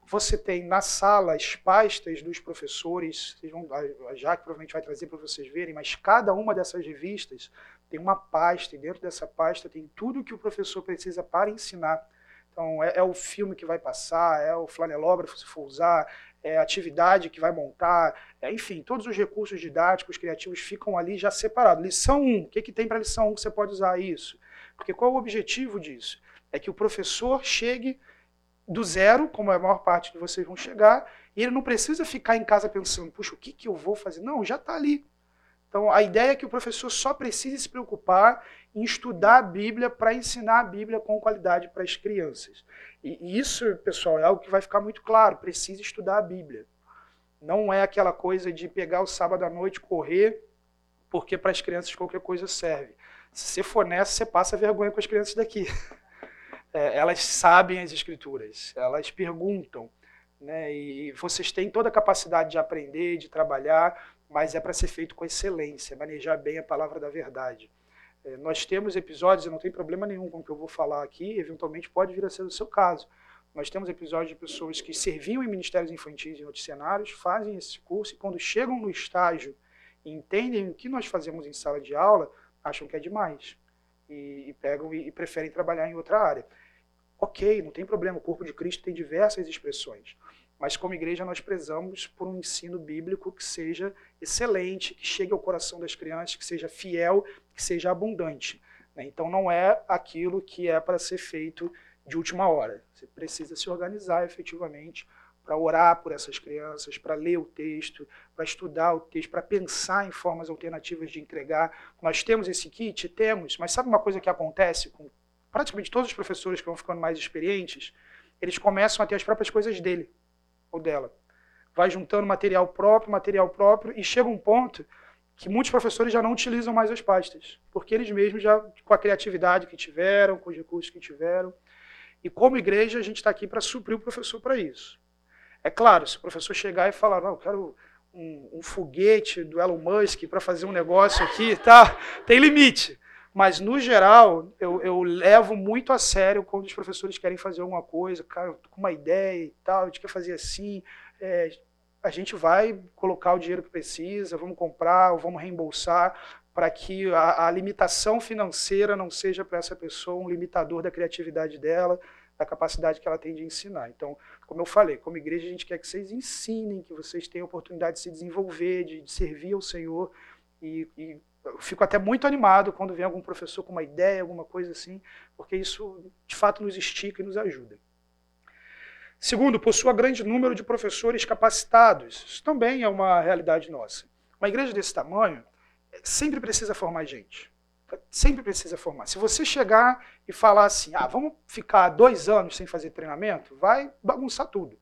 Você tem na sala as pastas dos professores, vão, a Jaque provavelmente vai trazer para vocês verem, mas cada uma dessas revistas tem uma pasta, e dentro dessa pasta tem tudo que o professor precisa para ensinar. Então, é, é o filme que vai passar, é o flanelógrafo, se for usar, é a atividade que vai montar, é, enfim, todos os recursos didáticos, criativos ficam ali já separados. Lição 1, o que, que tem para lição 1 que você pode usar isso? Porque qual é o objetivo disso? É que o professor chegue do zero, como a maior parte de vocês vão chegar, e ele não precisa ficar em casa pensando, puxa, o que, que eu vou fazer? Não, já está ali. Então, a ideia é que o professor só precise se preocupar em estudar a Bíblia para ensinar a Bíblia com qualidade para as crianças. E isso, pessoal, é algo que vai ficar muito claro: precisa estudar a Bíblia. Não é aquela coisa de pegar o sábado à noite, correr, porque para as crianças qualquer coisa serve. Se você for nessa, você passa vergonha com as crianças daqui. É, elas sabem as escrituras, elas perguntam. Né, e vocês têm toda a capacidade de aprender, de trabalhar, mas é para ser feito com excelência, manejar bem a palavra da verdade. É, nós temos episódios, e não tem problema nenhum com o que eu vou falar aqui, eventualmente pode vir a ser o seu caso. Nós temos episódios de pessoas que serviam em ministérios infantis e noticiários, fazem esse curso e quando chegam no estágio e entendem o que nós fazemos em sala de aula, acham que é demais e, e pegam e, e preferem trabalhar em outra área. Ok, não tem problema, o corpo de Cristo tem diversas expressões. Mas como igreja nós prezamos por um ensino bíblico que seja excelente, que chegue ao coração das crianças, que seja fiel, que seja abundante. Né? Então não é aquilo que é para ser feito de última hora. Você precisa se organizar efetivamente para orar por essas crianças, para ler o texto, para estudar o texto, para pensar em formas alternativas de entregar. Nós temos esse kit? Temos, mas sabe uma coisa que acontece com praticamente todos os professores que vão ficando mais experientes? Eles começam a ter as próprias coisas dele ou dela. Vai juntando material próprio, material próprio, e chega um ponto que muitos professores já não utilizam mais as pastas, porque eles mesmos já, com a criatividade que tiveram, com os recursos que tiveram. E como igreja, a gente está aqui para suprir o professor para isso. É claro, se o professor chegar e falar, não, eu quero um, um foguete do Elon Musk para fazer um negócio aqui, tá? Tem limite. Mas, no geral, eu, eu, levo muito a sério quando os professores querem fazer alguma coisa, cara, com uma ideia e tal, a gente quer fazer assim, é, a gente vai colocar o dinheiro que precisa, vamos comprar ou vamos reembolsar para que a, a, limitação financeira não seja para essa pessoa um limitador da criatividade dela, da capacidade que ela tem de ensinar. Então, como eu falei, como igreja a gente quer que vocês ensinem, que vocês tenham oportunidade de se desenvolver, de, de servir ao Senhor. E, e eu fico até muito animado quando vem algum professor com uma ideia, alguma coisa assim, porque isso de fato nos estica e nos ajuda. Segundo, possua grande número de professores capacitados. Isso também é uma realidade nossa. Uma igreja desse tamanho sempre precisa formar gente. Sempre precisa formar. Se você chegar e falar assim, ah, vamos ficar dois anos sem fazer treinamento, vai bagunçar tudo.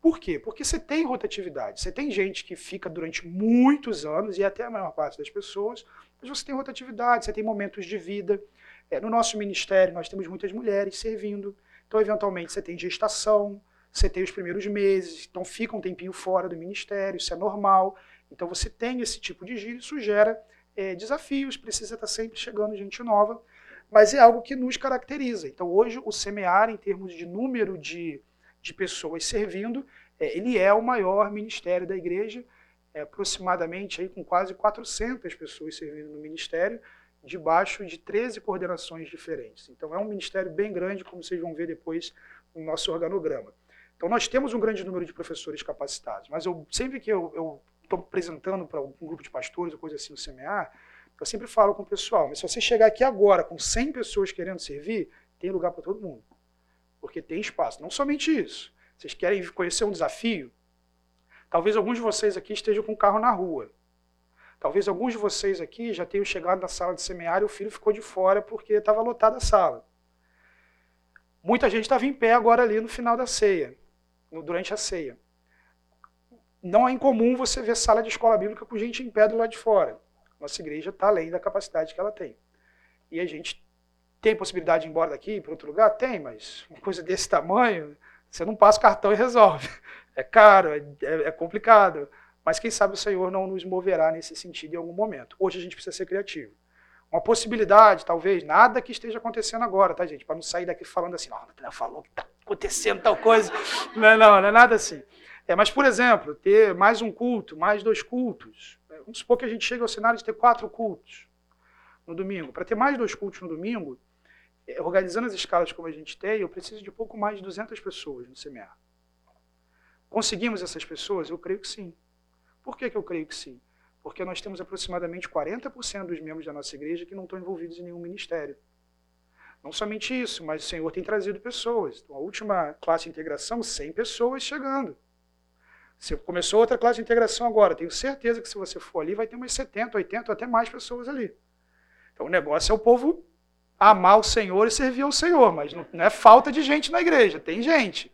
Por quê? Porque você tem rotatividade. Você tem gente que fica durante muitos anos, e até a maior parte das pessoas, mas você tem rotatividade, você tem momentos de vida. É, no nosso ministério, nós temos muitas mulheres servindo. Então, eventualmente, você tem gestação, você tem os primeiros meses, então fica um tempinho fora do ministério, isso é normal. Então, você tem esse tipo de giro, isso gera é, desafios, precisa estar sempre chegando gente nova, mas é algo que nos caracteriza. Então, hoje, o semear, em termos de número de, de pessoas servindo, é, ele é o maior ministério da igreja, é, aproximadamente aí, com quase 400 pessoas servindo no ministério, debaixo de 13 coordenações diferentes. Então, é um ministério bem grande, como vocês vão ver depois no nosso organograma. Então, nós temos um grande número de professores capacitados, mas eu, sempre que eu, estou apresentando para um grupo de pastores ou coisa assim no CMA, eu sempre falo com o pessoal, mas se você chegar aqui agora com 100 pessoas querendo servir, tem lugar para todo mundo. Porque tem espaço. Não somente isso. Vocês querem conhecer um desafio? Talvez alguns de vocês aqui estejam com o carro na rua. Talvez alguns de vocês aqui já tenham chegado na sala de seminário e o filho ficou de fora porque estava lotada a sala. Muita gente estava em pé agora ali no final da ceia, durante a ceia não é incomum você ver sala de escola bíblica com gente em pé do lado de fora. Nossa igreja está além da capacidade que ela tem. E a gente tem possibilidade de ir embora daqui para outro lugar? Tem, mas uma coisa desse tamanho, você não passa o cartão e resolve. É caro, é, é, é complicado. Mas quem sabe o Senhor não nos moverá nesse sentido em algum momento. Hoje a gente precisa ser criativo. Uma possibilidade, talvez, nada que esteja acontecendo agora, tá, gente? Para não sair daqui falando assim, não, falou que está acontecendo tal coisa. Não, não, não é nada assim. É, mas, por exemplo, ter mais um culto, mais dois cultos. Vamos supor que a gente chegue ao cenário de ter quatro cultos no domingo. Para ter mais dois cultos no domingo, organizando as escalas como a gente tem, eu preciso de pouco mais de 200 pessoas no CMA. Conseguimos essas pessoas? Eu creio que sim. Por que, que eu creio que sim? Porque nós temos aproximadamente 40% dos membros da nossa igreja que não estão envolvidos em nenhum ministério. Não somente isso, mas o Senhor tem trazido pessoas. Então, a última classe de integração, 100 pessoas chegando. Você começou outra classe de integração agora. Tenho certeza que se você for ali, vai ter umas 70, 80, até mais pessoas ali. Então o negócio é o povo amar o Senhor e servir ao Senhor, mas não, é falta de gente na igreja, tem gente.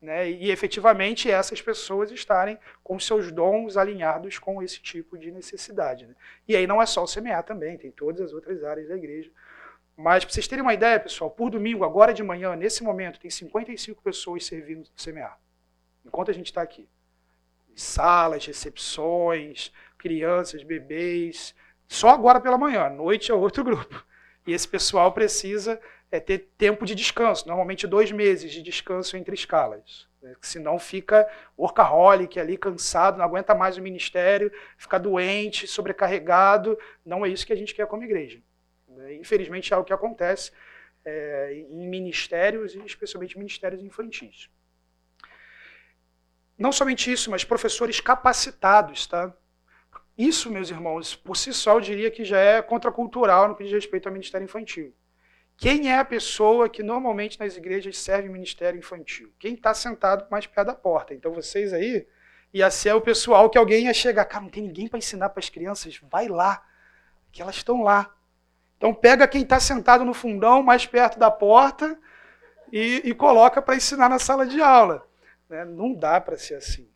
Né? E efetivamente essas pessoas estarem com seus dons alinhados com esse tipo de necessidade. Né? E aí não é só o semear também, tem todas as outras áreas da igreja. Mas para vocês terem uma ideia, pessoal, por domingo, agora de manhã, nesse momento, tem 55 pessoas servindo no semear. Enquanto a gente está aqui salas, recepções, crianças, bebês. Só agora pela manhã, à noite é outro grupo. E esse pessoal precisa é, ter tempo de descanso, normalmente dois meses de descanso entre escalas. Né? Senão fica workaholic ali, cansado, não aguenta mais o ministério, fica doente, sobrecarregado. Não é isso que a gente quer como igreja. Né? Infelizmente é o que acontece é, em ministérios, e especialmente ministérios infantis. Não somente isso, mas professores capacitados, tá? Isso, meus irmãos, por si só eu diria que já é contracultural no que diz respeito ao ministério infantil. Quem é a pessoa que normalmente nas igrejas serve ministério infantil? Quem está sentado mais perto da porta. Então vocês aí, ia ser o pessoal que alguém ia chegar, cara, não tem ninguém para ensinar para as crianças, vai lá, que elas estão lá. Então pega quem está sentado no fundão, mais perto da porta, e, e coloca para ensinar na sala de aula. Né? Não dá para ser assim.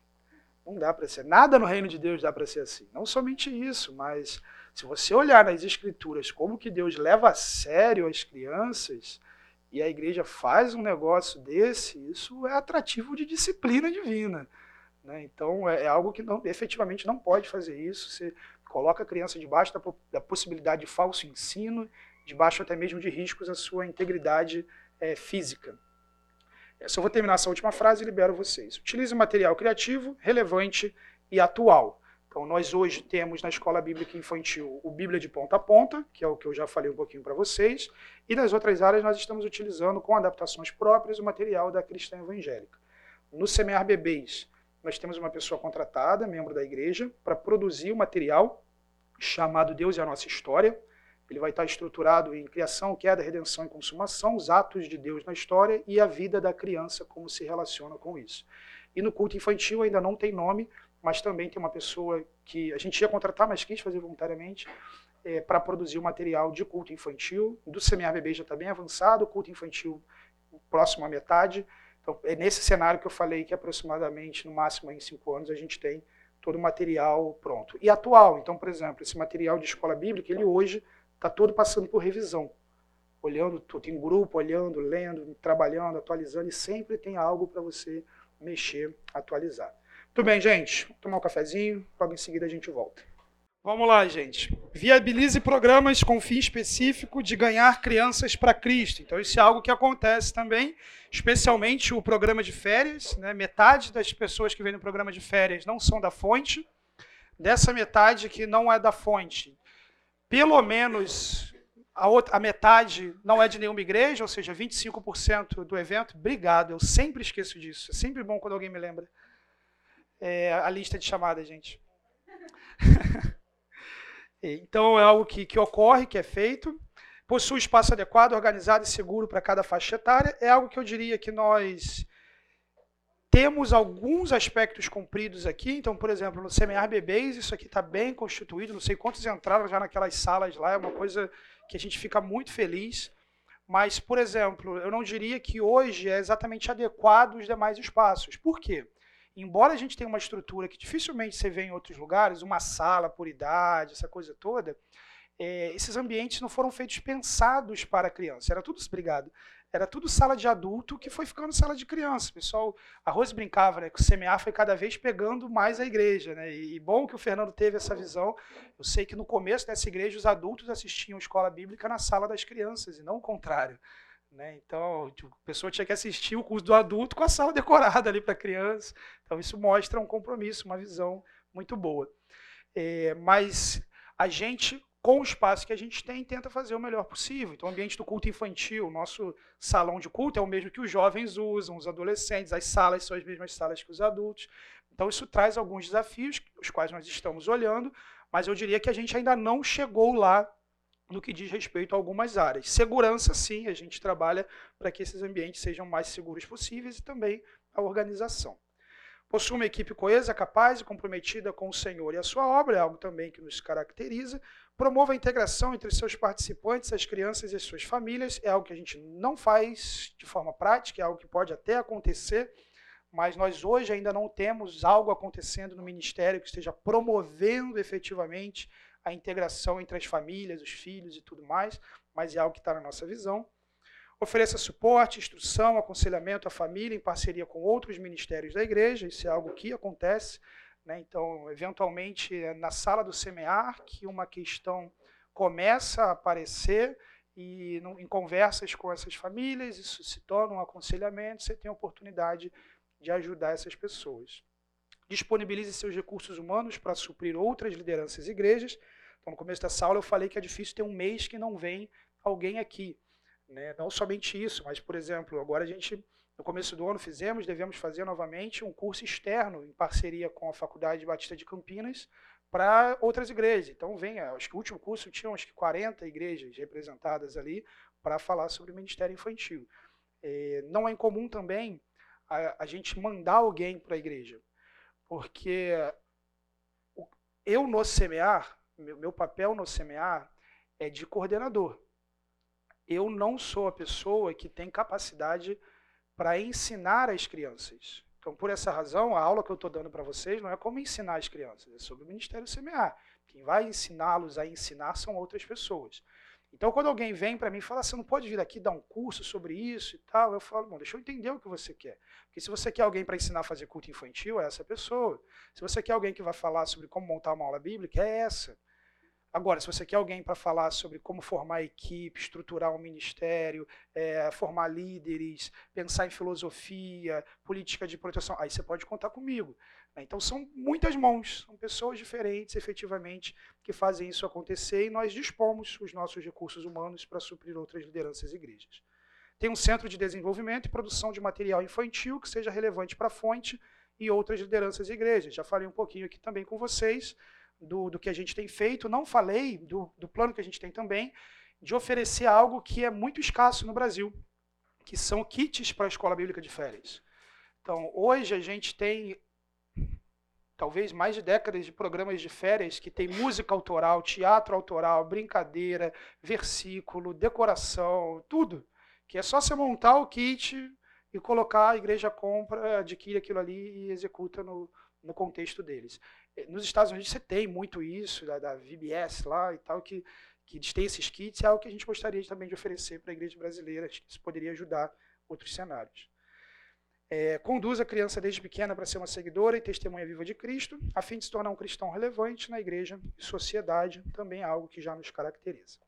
Não dá para ser. Nada no reino de Deus dá para ser assim. Não somente isso, mas se você olhar nas escrituras como que Deus leva a sério as crianças e a igreja faz um negócio desse, isso é atrativo de disciplina divina. Né? Então é, é algo que não, efetivamente não pode fazer isso. Você coloca a criança debaixo da, da possibilidade de falso ensino, debaixo até mesmo de riscos à sua integridade é, física. Eu só vou terminar essa última frase e libero vocês. Utilize material criativo, relevante e atual. Então, nós hoje temos na Escola Bíblica Infantil o Bíblia de Ponta a Ponta, que é o que eu já falei um pouquinho para vocês, e nas outras áreas nós estamos utilizando com adaptações próprias o material da Cristã Evangélica. No Semear Bebês, nós temos uma pessoa contratada, membro da igreja, para produzir o um material chamado Deus e a Nossa História. Ele vai estar estruturado em criação, queda, redenção e consumação, os atos de Deus na história e a vida da criança, como se relaciona com isso. E no culto infantil ainda não tem nome, mas também tem uma pessoa que a gente ia contratar, mas quis fazer voluntariamente, é, para produzir o material de culto infantil. Do Semear Bebê já está bem avançado, o culto infantil próximo à metade. Então, é nesse cenário que eu falei que aproximadamente, no máximo em cinco anos, a gente tem todo o material pronto. E atual, então, por exemplo, esse material de escola bíblica, ele hoje está todo passando por revisão. Olhando tudo em grupo, olhando, lendo, trabalhando, atualizando, e sempre tem algo para você mexer, atualizar. Tudo bem, gente? Vou tomar um cafezinho, logo em seguida a gente volta. Vamos lá, gente. Viabilize programas com fim específico de ganhar crianças para Cristo. Então, isso é algo que acontece também, especialmente o programa de férias. Né? Metade das pessoas que vêm no programa de férias não são da fonte. Dessa metade que não é da fonte, pelo menos a, outra, a metade não é de nenhuma igreja, ou seja, 25% do evento. Obrigado, eu sempre esqueço disso. É sempre bom quando alguém me lembra. É, a lista de chamadas, gente. Então é algo que, que ocorre, que é feito. Possui espaço adequado, organizado e seguro para cada faixa etária. É algo que eu diria que nós temos alguns aspectos cumpridos aqui. Então, por exemplo, no semear bebês, isso aqui está bem constituído. Não sei quantos entraram já naquelas salas lá. É uma coisa que a gente fica muito feliz. Mas, por exemplo, eu não diria que hoje é exatamente adequado os demais espaços. Por quê? embora a gente tenha uma estrutura que dificilmente você vê em outros lugares, uma sala por idade, essa coisa toda, é, esses ambientes não foram feitos pensados para criança. Era tudo, obrigado, era tudo sala de adulto que foi ficando sala de criança. O pessoal, a Rose brincava, né, que o semear foi cada vez pegando mais a igreja, né? E bom que o Fernando teve essa visão. Eu sei que no começo dessa igreja os adultos assistiam escola bíblica na sala das crianças e não o contrário. Né? Então, tipo, a pessoa tinha que assistir o curso do adulto com a sala decorada ali para criança. Então, isso mostra um compromisso, uma visão muito boa. É, mas a gente, com o espaço que a gente tem, tenta fazer o melhor possível. Então, o ambiente do culto infantil, nosso salão de culto é o mesmo que os jovens usam, os adolescentes, as salas são as mesmas salas que os adultos. Então, isso traz alguns desafios, os quais nós estamos olhando, mas eu diria que a gente ainda não chegou lá no que diz respeito a algumas áreas. Segurança, sim, a gente trabalha para que esses ambientes sejam mais seguros possíveis e também a organização. Possui uma equipe coesa, capaz e comprometida com o Senhor e a sua obra, é algo também que nos caracteriza. Promova a integração entre seus participantes, as crianças e as suas famílias, é algo que a gente não faz de forma prática, é algo que pode até acontecer, mas nós hoje ainda não temos algo acontecendo no ministério que esteja promovendo efetivamente a integração entre as famílias, os filhos e tudo mais, mas é algo que está na nossa visão. Ofereça suporte, instrução, aconselhamento à família em parceria com outros ministérios da igreja, isso é algo que acontece. Né? Então, eventualmente, é na sala do semear, que uma questão começa a aparecer e em conversas com essas famílias, isso se torna um aconselhamento, você tem a oportunidade de ajudar essas pessoas. Disponibilize seus recursos humanos para suprir outras lideranças e igrejas então, no começo dessa aula eu falei que é difícil ter um mês que não vem alguém aqui. Né? Não somente isso, mas, por exemplo, agora a gente, no começo do ano, fizemos, devemos fazer novamente um curso externo em parceria com a Faculdade Batista de Campinas para outras igrejas. Então, vem, acho que o último curso tinha acho que 40 igrejas representadas ali para falar sobre o Ministério Infantil. É, não é incomum também a, a gente mandar alguém para a igreja, porque eu no semear, meu, meu papel no semear é de coordenador. Eu não sou a pessoa que tem capacidade para ensinar as crianças. Então, por essa razão, a aula que eu estou dando para vocês não é como ensinar as crianças, é sobre o Ministério Semear. Quem vai ensiná-los a ensinar são outras pessoas. Então, quando alguém vem para mim e fala, você não pode vir aqui dar um curso sobre isso e tal, eu falo, bom, deixa eu entender o que você quer. Porque se você quer alguém para ensinar a fazer culto infantil, é essa pessoa. Se você quer alguém que vai falar sobre como montar uma aula bíblica, é essa. Agora, se você quer alguém para falar sobre como formar equipe, estruturar um ministério, é, formar líderes, pensar em filosofia, política de proteção, aí você pode contar comigo. Né? Então, são muitas mãos, são pessoas diferentes, efetivamente, que fazem isso acontecer e nós dispomos os nossos recursos humanos para suprir outras lideranças e igrejas. tem um centro de desenvolvimento e produção de material infantil que seja relevante para a fonte e outras lideranças e igrejas. Já falei um pouquinho aqui também com vocês do, do que a gente tem feito. Não falei do, do plano que a gente tem também de oferecer algo que é muito escasso no Brasil, que são kits para a escola bíblica de férias. Então, hoje a gente tem talvez mais de décadas de programas de férias que tem música autoral, teatro autoral, brincadeira, versículo, decoração, tudo. Que é só você montar o kit e colocar, a igreja compra, adquire aquilo ali e executa no, no contexto deles. Eh, nos Estados Unidos você tem muito isso, da, da VBS lá e tal, que, que tem esses kits, é algo que a gente gostaria também de oferecer para a igreja brasileira, acho que isso poderia ajudar outros cenários. É, conduz a criança desde pequena para ser uma seguidora e testemunha viva de Cristo, a fim de se tornar um cristão relevante na igreja e sociedade, também é algo que já nos caracteriza.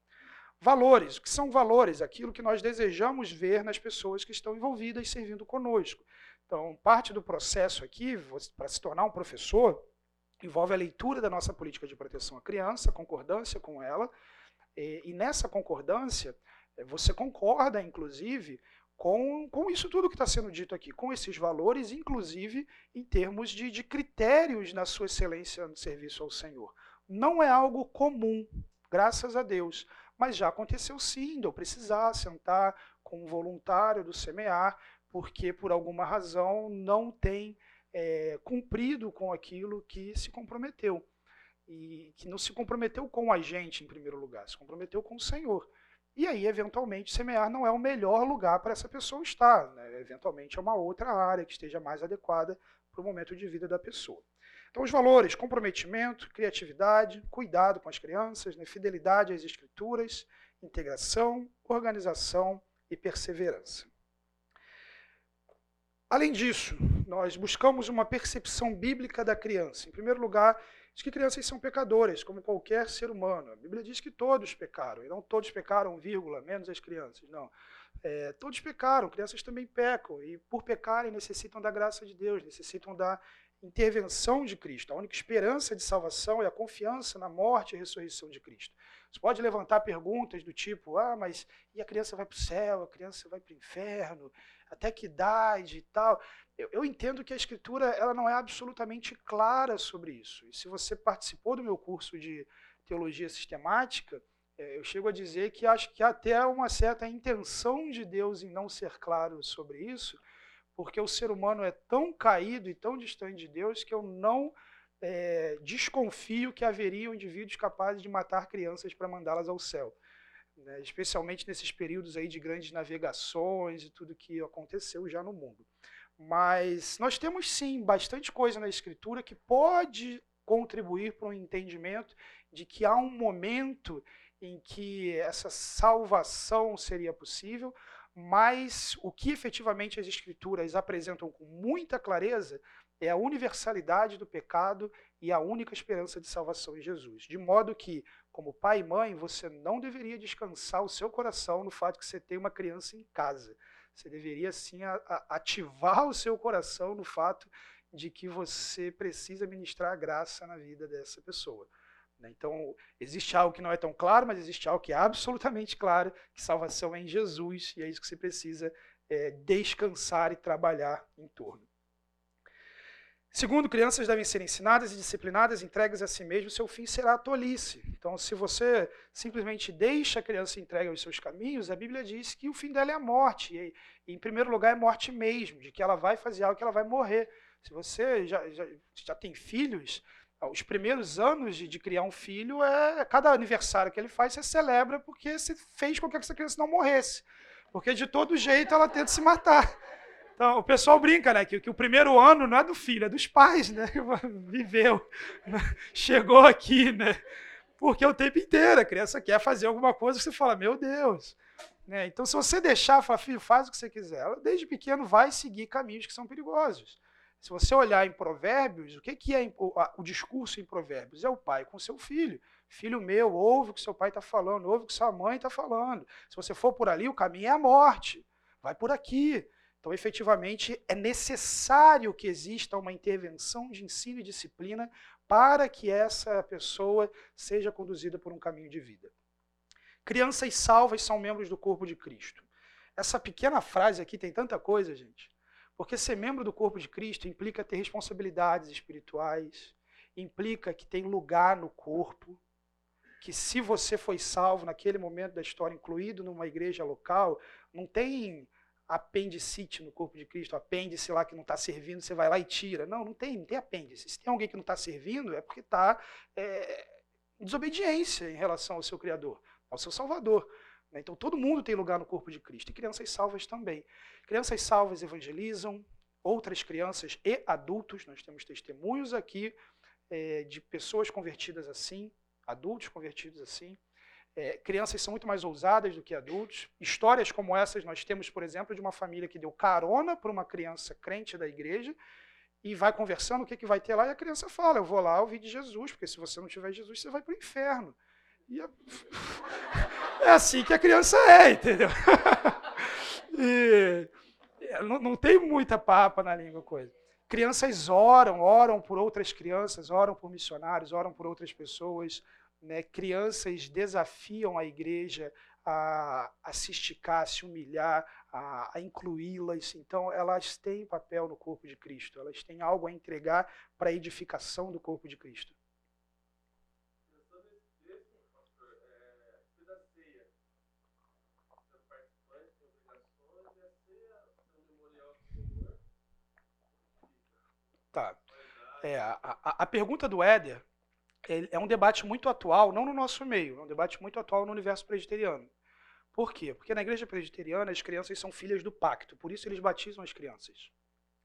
Valores, o que são valores? Aquilo que nós desejamos ver nas pessoas que estão envolvidas servindo conosco. Então, parte do processo aqui, para se tornar um professor, envolve a leitura da nossa política de proteção à criança, concordância com ela, e, e nessa concordância, você concorda, inclusive, com, com isso tudo que está sendo dito aqui, com esses valores, inclusive em termos de, de critérios na sua excelência no serviço ao Senhor. Não é algo comum, graças a Deus, mas já aconteceu sim, de eu precisar sentar com um voluntário do semear, porque por alguma razão não tem é, cumprido com aquilo que se comprometeu. E que não se comprometeu com a gente, em primeiro lugar, se comprometeu com o Senhor. E aí, eventualmente, semear não é o melhor lugar para essa pessoa estar. Né? Eventualmente, é uma outra área que esteja mais adequada para o momento de vida da pessoa. Então, os valores: comprometimento, criatividade, cuidado com as crianças, né? fidelidade às escrituras, integração, organização e perseverança. Além disso, nós buscamos uma percepção bíblica da criança. Em primeiro lugar, Diz que crianças são pecadoras, como qualquer ser humano. A Bíblia diz que todos pecaram, e não todos pecaram, vírgula, menos as crianças. Não. É, todos pecaram, crianças também pecam, e por pecarem necessitam da graça de Deus, necessitam da intervenção de Cristo. A única esperança de salvação é a confiança na morte e ressurreição de Cristo. Você pode levantar perguntas do tipo: ah, mas e a criança vai para o céu, a criança vai para o inferno, até que idade e tal? Eu, eu, entendo que a escritura ela não é absolutamente clara sobre isso. E se você participou do meu curso de teologia sistemática, é, eu chego a dizer que acho que até uma certa intenção de Deus em não ser claro sobre isso, porque o ser humano é tão caído e tão distante de Deus que eu não é, desconfio que haveriam indivíduos capazes de matar crianças para mandá-las ao céu. Né? Especialmente nesses períodos aí de grandes navegações e tudo que aconteceu já no mundo. Mas nós temos sim bastante coisa na escritura que pode contribuir para um entendimento de que há um momento em que essa salvação seria possível, mas o que efetivamente as escrituras apresentam com muita clareza é a universalidade do pecado e a única esperança de salvação em Jesus. De modo que, como pai e mãe, você não deveria descansar o seu coração no fato que você tem uma criança em casa. Você deveria sim a, a ativar o seu coração no fato de que você precisa ministrar a graça na vida dessa pessoa. Né? Então, existe algo que não é tão claro, mas existe algo que é absolutamente claro, que salvação é em Jesus, e é isso que você precisa é, descansar e trabalhar em torno. Segundo, crianças devem ser ensinadas e disciplinadas, entregues a si mesmo, seu fim será a tolice. Então, se você simplesmente deixa a criança entregue aos seus caminhos, a Bíblia diz que o fim dela é a morte. E, em primeiro lugar, é morte mesmo, de que ela vai fazer algo que ela vai morrer. Se você já, já, já tem filhos, os primeiros anos de, de, criar um filho, é cada aniversário que ele faz, você celebra porque você fez com que essa criança não morresse. Porque de todo jeito ela tenta se matar. Então, o pessoal brinca, né? Que, que, o primeiro ano não é do filho, é dos pais, né? Viveu, chegou aqui, né? Porque o tempo inteiro a criança quer fazer alguma coisa, você fala, meu Deus. Né? Então, se você deixar, fala, filho, faz o que você quiser, ela desde pequeno vai seguir caminhos que são perigosos. Se você olhar em Provérbios, o que, que é o, o discurso em Provérbios? É o pai com seu filho. Filho meu, ouve o que seu pai está falando, ouve o que sua mãe está falando. Se você for por ali, o caminho é a morte. Vai por aqui. Então, efetivamente, é necessário que exista uma intervenção de ensino e disciplina para que essa pessoa seja conduzida por um caminho de vida. Crianças salvas são membros do corpo de Cristo. essa pequena frase aqui tem tanta coisa, gente. Porque ser membro do corpo de Cristo implica ter responsabilidades espirituais, implica que tem lugar no corpo, que se você foi salvo naquele momento da história, incluído numa igreja local, não tem apendicite no corpo de Cristo, apêndice lá que não está servindo, você vai lá e tira. Não, não tem, não tem apêndice. Se tem alguém que não está servindo, é porque está é, em desobediência em relação ao seu Criador, ao seu Salvador. Né? Então todo mundo tem lugar no corpo de Cristo, e crianças salvas também. Crianças salvas evangelizam, outras crianças e adultos, nós temos testemunhos aqui é, de pessoas convertidas assim, adultos convertidos assim. É, crianças são muito mais ousadas do que adultos. Histórias como essas nós temos, por exemplo, de uma família que deu carona para uma criança crente da igreja e vai conversando o que, que vai ter lá, e a criança fala: Eu vou lá ouvir de Jesus, porque se você não tiver Jesus, você vai para o inferno. E é... é assim que a criança é, entendeu? e é, não, não tem muita papa na língua coisa. Crianças oram, oram por outras crianças, oram por missionários, oram por outras pessoas. Né? Crianças desafiam a igreja a, a se esticar, a se humilhar, a, a incluí-las. Então, elas têm papel no corpo de Cristo, elas têm algo a entregar para a edificação do corpo de Cristo. Tá. É, a, a, a pergunta do Éder é um debate muito atual, não no nosso meio, é um debate muito atual no universo presbiteriano. Por quê? Porque na igreja presbiteriana as crianças são filhas do pacto, por isso eles batizam as crianças.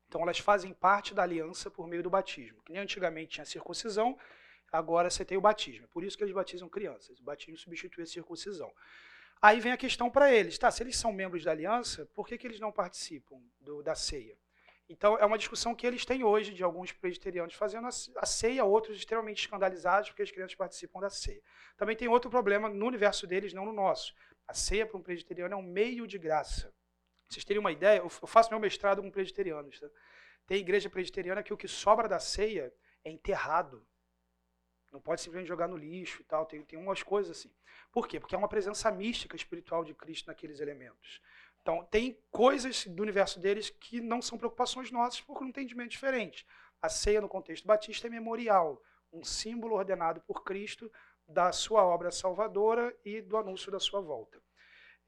Então elas fazem parte da aliança por meio do batismo. Que nem antigamente tinha circuncisão, agora você tem o batismo. Por isso que eles batizam crianças. O batismo substitui a circuncisão. Aí vem a questão para eles, tá? Se eles são membros da aliança, por que, que eles não participam do, da ceia? Então, é uma discussão que eles têm hoje, de alguns presbiterianos fazendo a ceia, outros extremamente escandalizados porque as crianças participam da ceia. Também tem outro problema no universo deles, não no nosso. A ceia para um presbiteriano é um meio de graça. Vocês terem uma ideia, eu faço meu mestrado com presbiterianos. Tá? Tem igreja presbiteriana que o que sobra da ceia é enterrado. Não pode simplesmente jogar no lixo e tal. Tem, tem umas coisas assim. Por quê? Porque é uma presença mística espiritual de Cristo naqueles elementos. Então, tem coisas do universo deles que não são preocupações nossas por um entendimento diferente. A ceia, no contexto batista, é memorial, um símbolo ordenado por Cristo da sua obra salvadora e do anúncio da sua volta.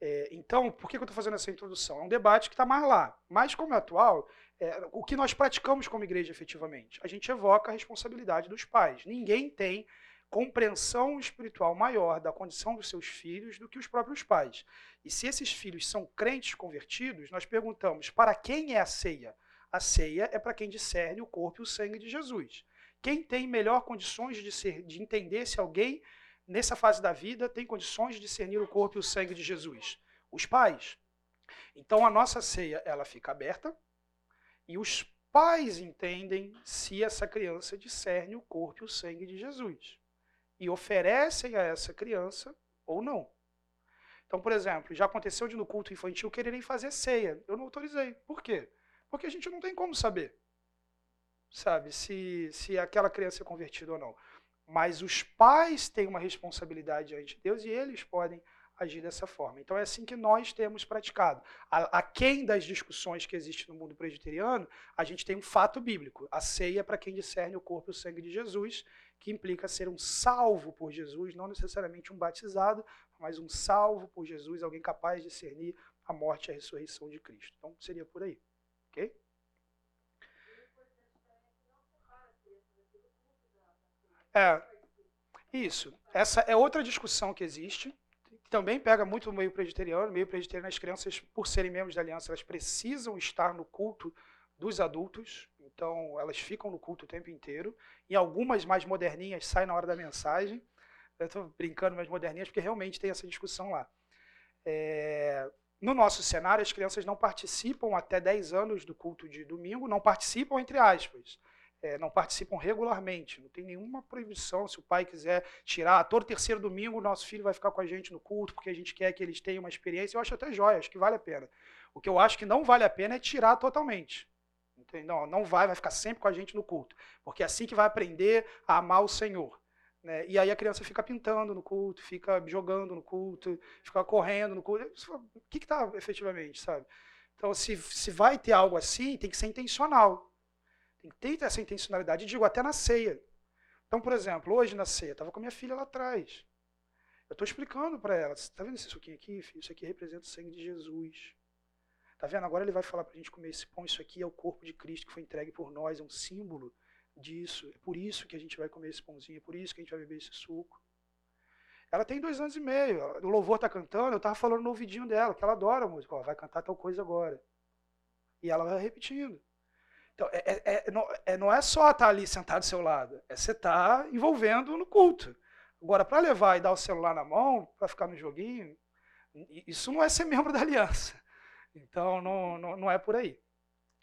É, então, por que eu estou fazendo essa introdução? É um debate que está mais lá. Mas, como é atual, é, o que nós praticamos como igreja efetivamente? A gente evoca a responsabilidade dos pais. Ninguém tem compreensão espiritual maior da condição dos seus filhos do que os próprios pais. E se esses filhos são crentes convertidos, nós perguntamos: para quem é a ceia? A ceia é para quem discerne o corpo e o sangue de Jesus. Quem tem melhor condições de, ser, de entender se alguém nessa fase da vida tem condições de discernir o corpo e o sangue de Jesus? Os pais. Então a nossa ceia ela fica aberta e os pais entendem se essa criança discerne o corpo e o sangue de Jesus e oferecem a essa criança ou não. Então, por exemplo, já aconteceu de no culto infantil quererem fazer ceia. Eu não autorizei. Por quê? Porque a gente não tem como saber, sabe, se, se aquela criança é convertida ou não. Mas os pais têm uma responsabilidade diante de Deus e eles podem agir dessa forma. Então é assim que nós temos praticado. A, quem das discussões que existem no mundo presbiteriano, a gente tem um fato bíblico. A ceia é para quem discerne o corpo e o sangue de Jesus que implica ser um salvo por Jesus, não necessariamente um batizado, mas um salvo por Jesus, alguém capaz de discernir a morte e a ressurreição de Cristo. Então seria por aí. Ok? É, isso. Essa é outra discussão que existe, que também pega muito no meio presbiteriano. No meio presbiteriano, as crianças, por serem membros da aliança, elas precisam estar no culto dos adultos, então elas ficam no culto o tempo inteiro. E algumas mais moderninhas saem na hora da mensagem. Eu estou brincando mais moderninhas porque realmente tem essa discussão lá. É... No nosso cenário, as crianças não participam até 10 anos do culto de domingo, não participam entre aspas. É, não participam regularmente, não tem nenhuma proibição. Se o pai quiser tirar todo terceiro domingo, nosso filho vai ficar com a gente no culto, porque a gente quer que eles tenham uma experiência. Eu acho até jóia, acho que vale a pena. O que eu acho que não vale a pena é tirar totalmente. Não, não vai, vai ficar sempre com a gente no culto. Porque é assim que vai aprender a amar o Senhor. Né? E aí a criança fica pintando no culto, fica jogando no culto, fica correndo no culto. O que está efetivamente, sabe? Então, se, se vai ter algo assim, tem que ser intencional. Tem que ter essa intencionalidade, digo, até na ceia. Então, por exemplo, hoje na ceia, estava com a minha filha lá atrás. Eu estou explicando para ela, está vendo esse suquinho aqui, filho? Isso aqui representa o sangue de Jesus. Tá vendo? Agora ele vai falar para a gente comer esse pão. Isso aqui é o corpo de Cristo que foi entregue por nós, é um símbolo disso. É por isso que a gente vai comer esse pãozinho, é por isso que a gente vai beber esse suco. Ela tem dois anos e meio. O louvor está cantando, eu estava falando no ouvidinho dela, que ela adora a música. Ó, vai cantar tal coisa agora. E ela vai repetindo. Então, é, é, é, não, é, não é só estar tá ali sentado do seu lado, é você estar tá envolvendo no culto. Agora, para levar e dar o celular na mão, para ficar no joguinho, isso não é ser membro da aliança. Então, não, não, não é por aí.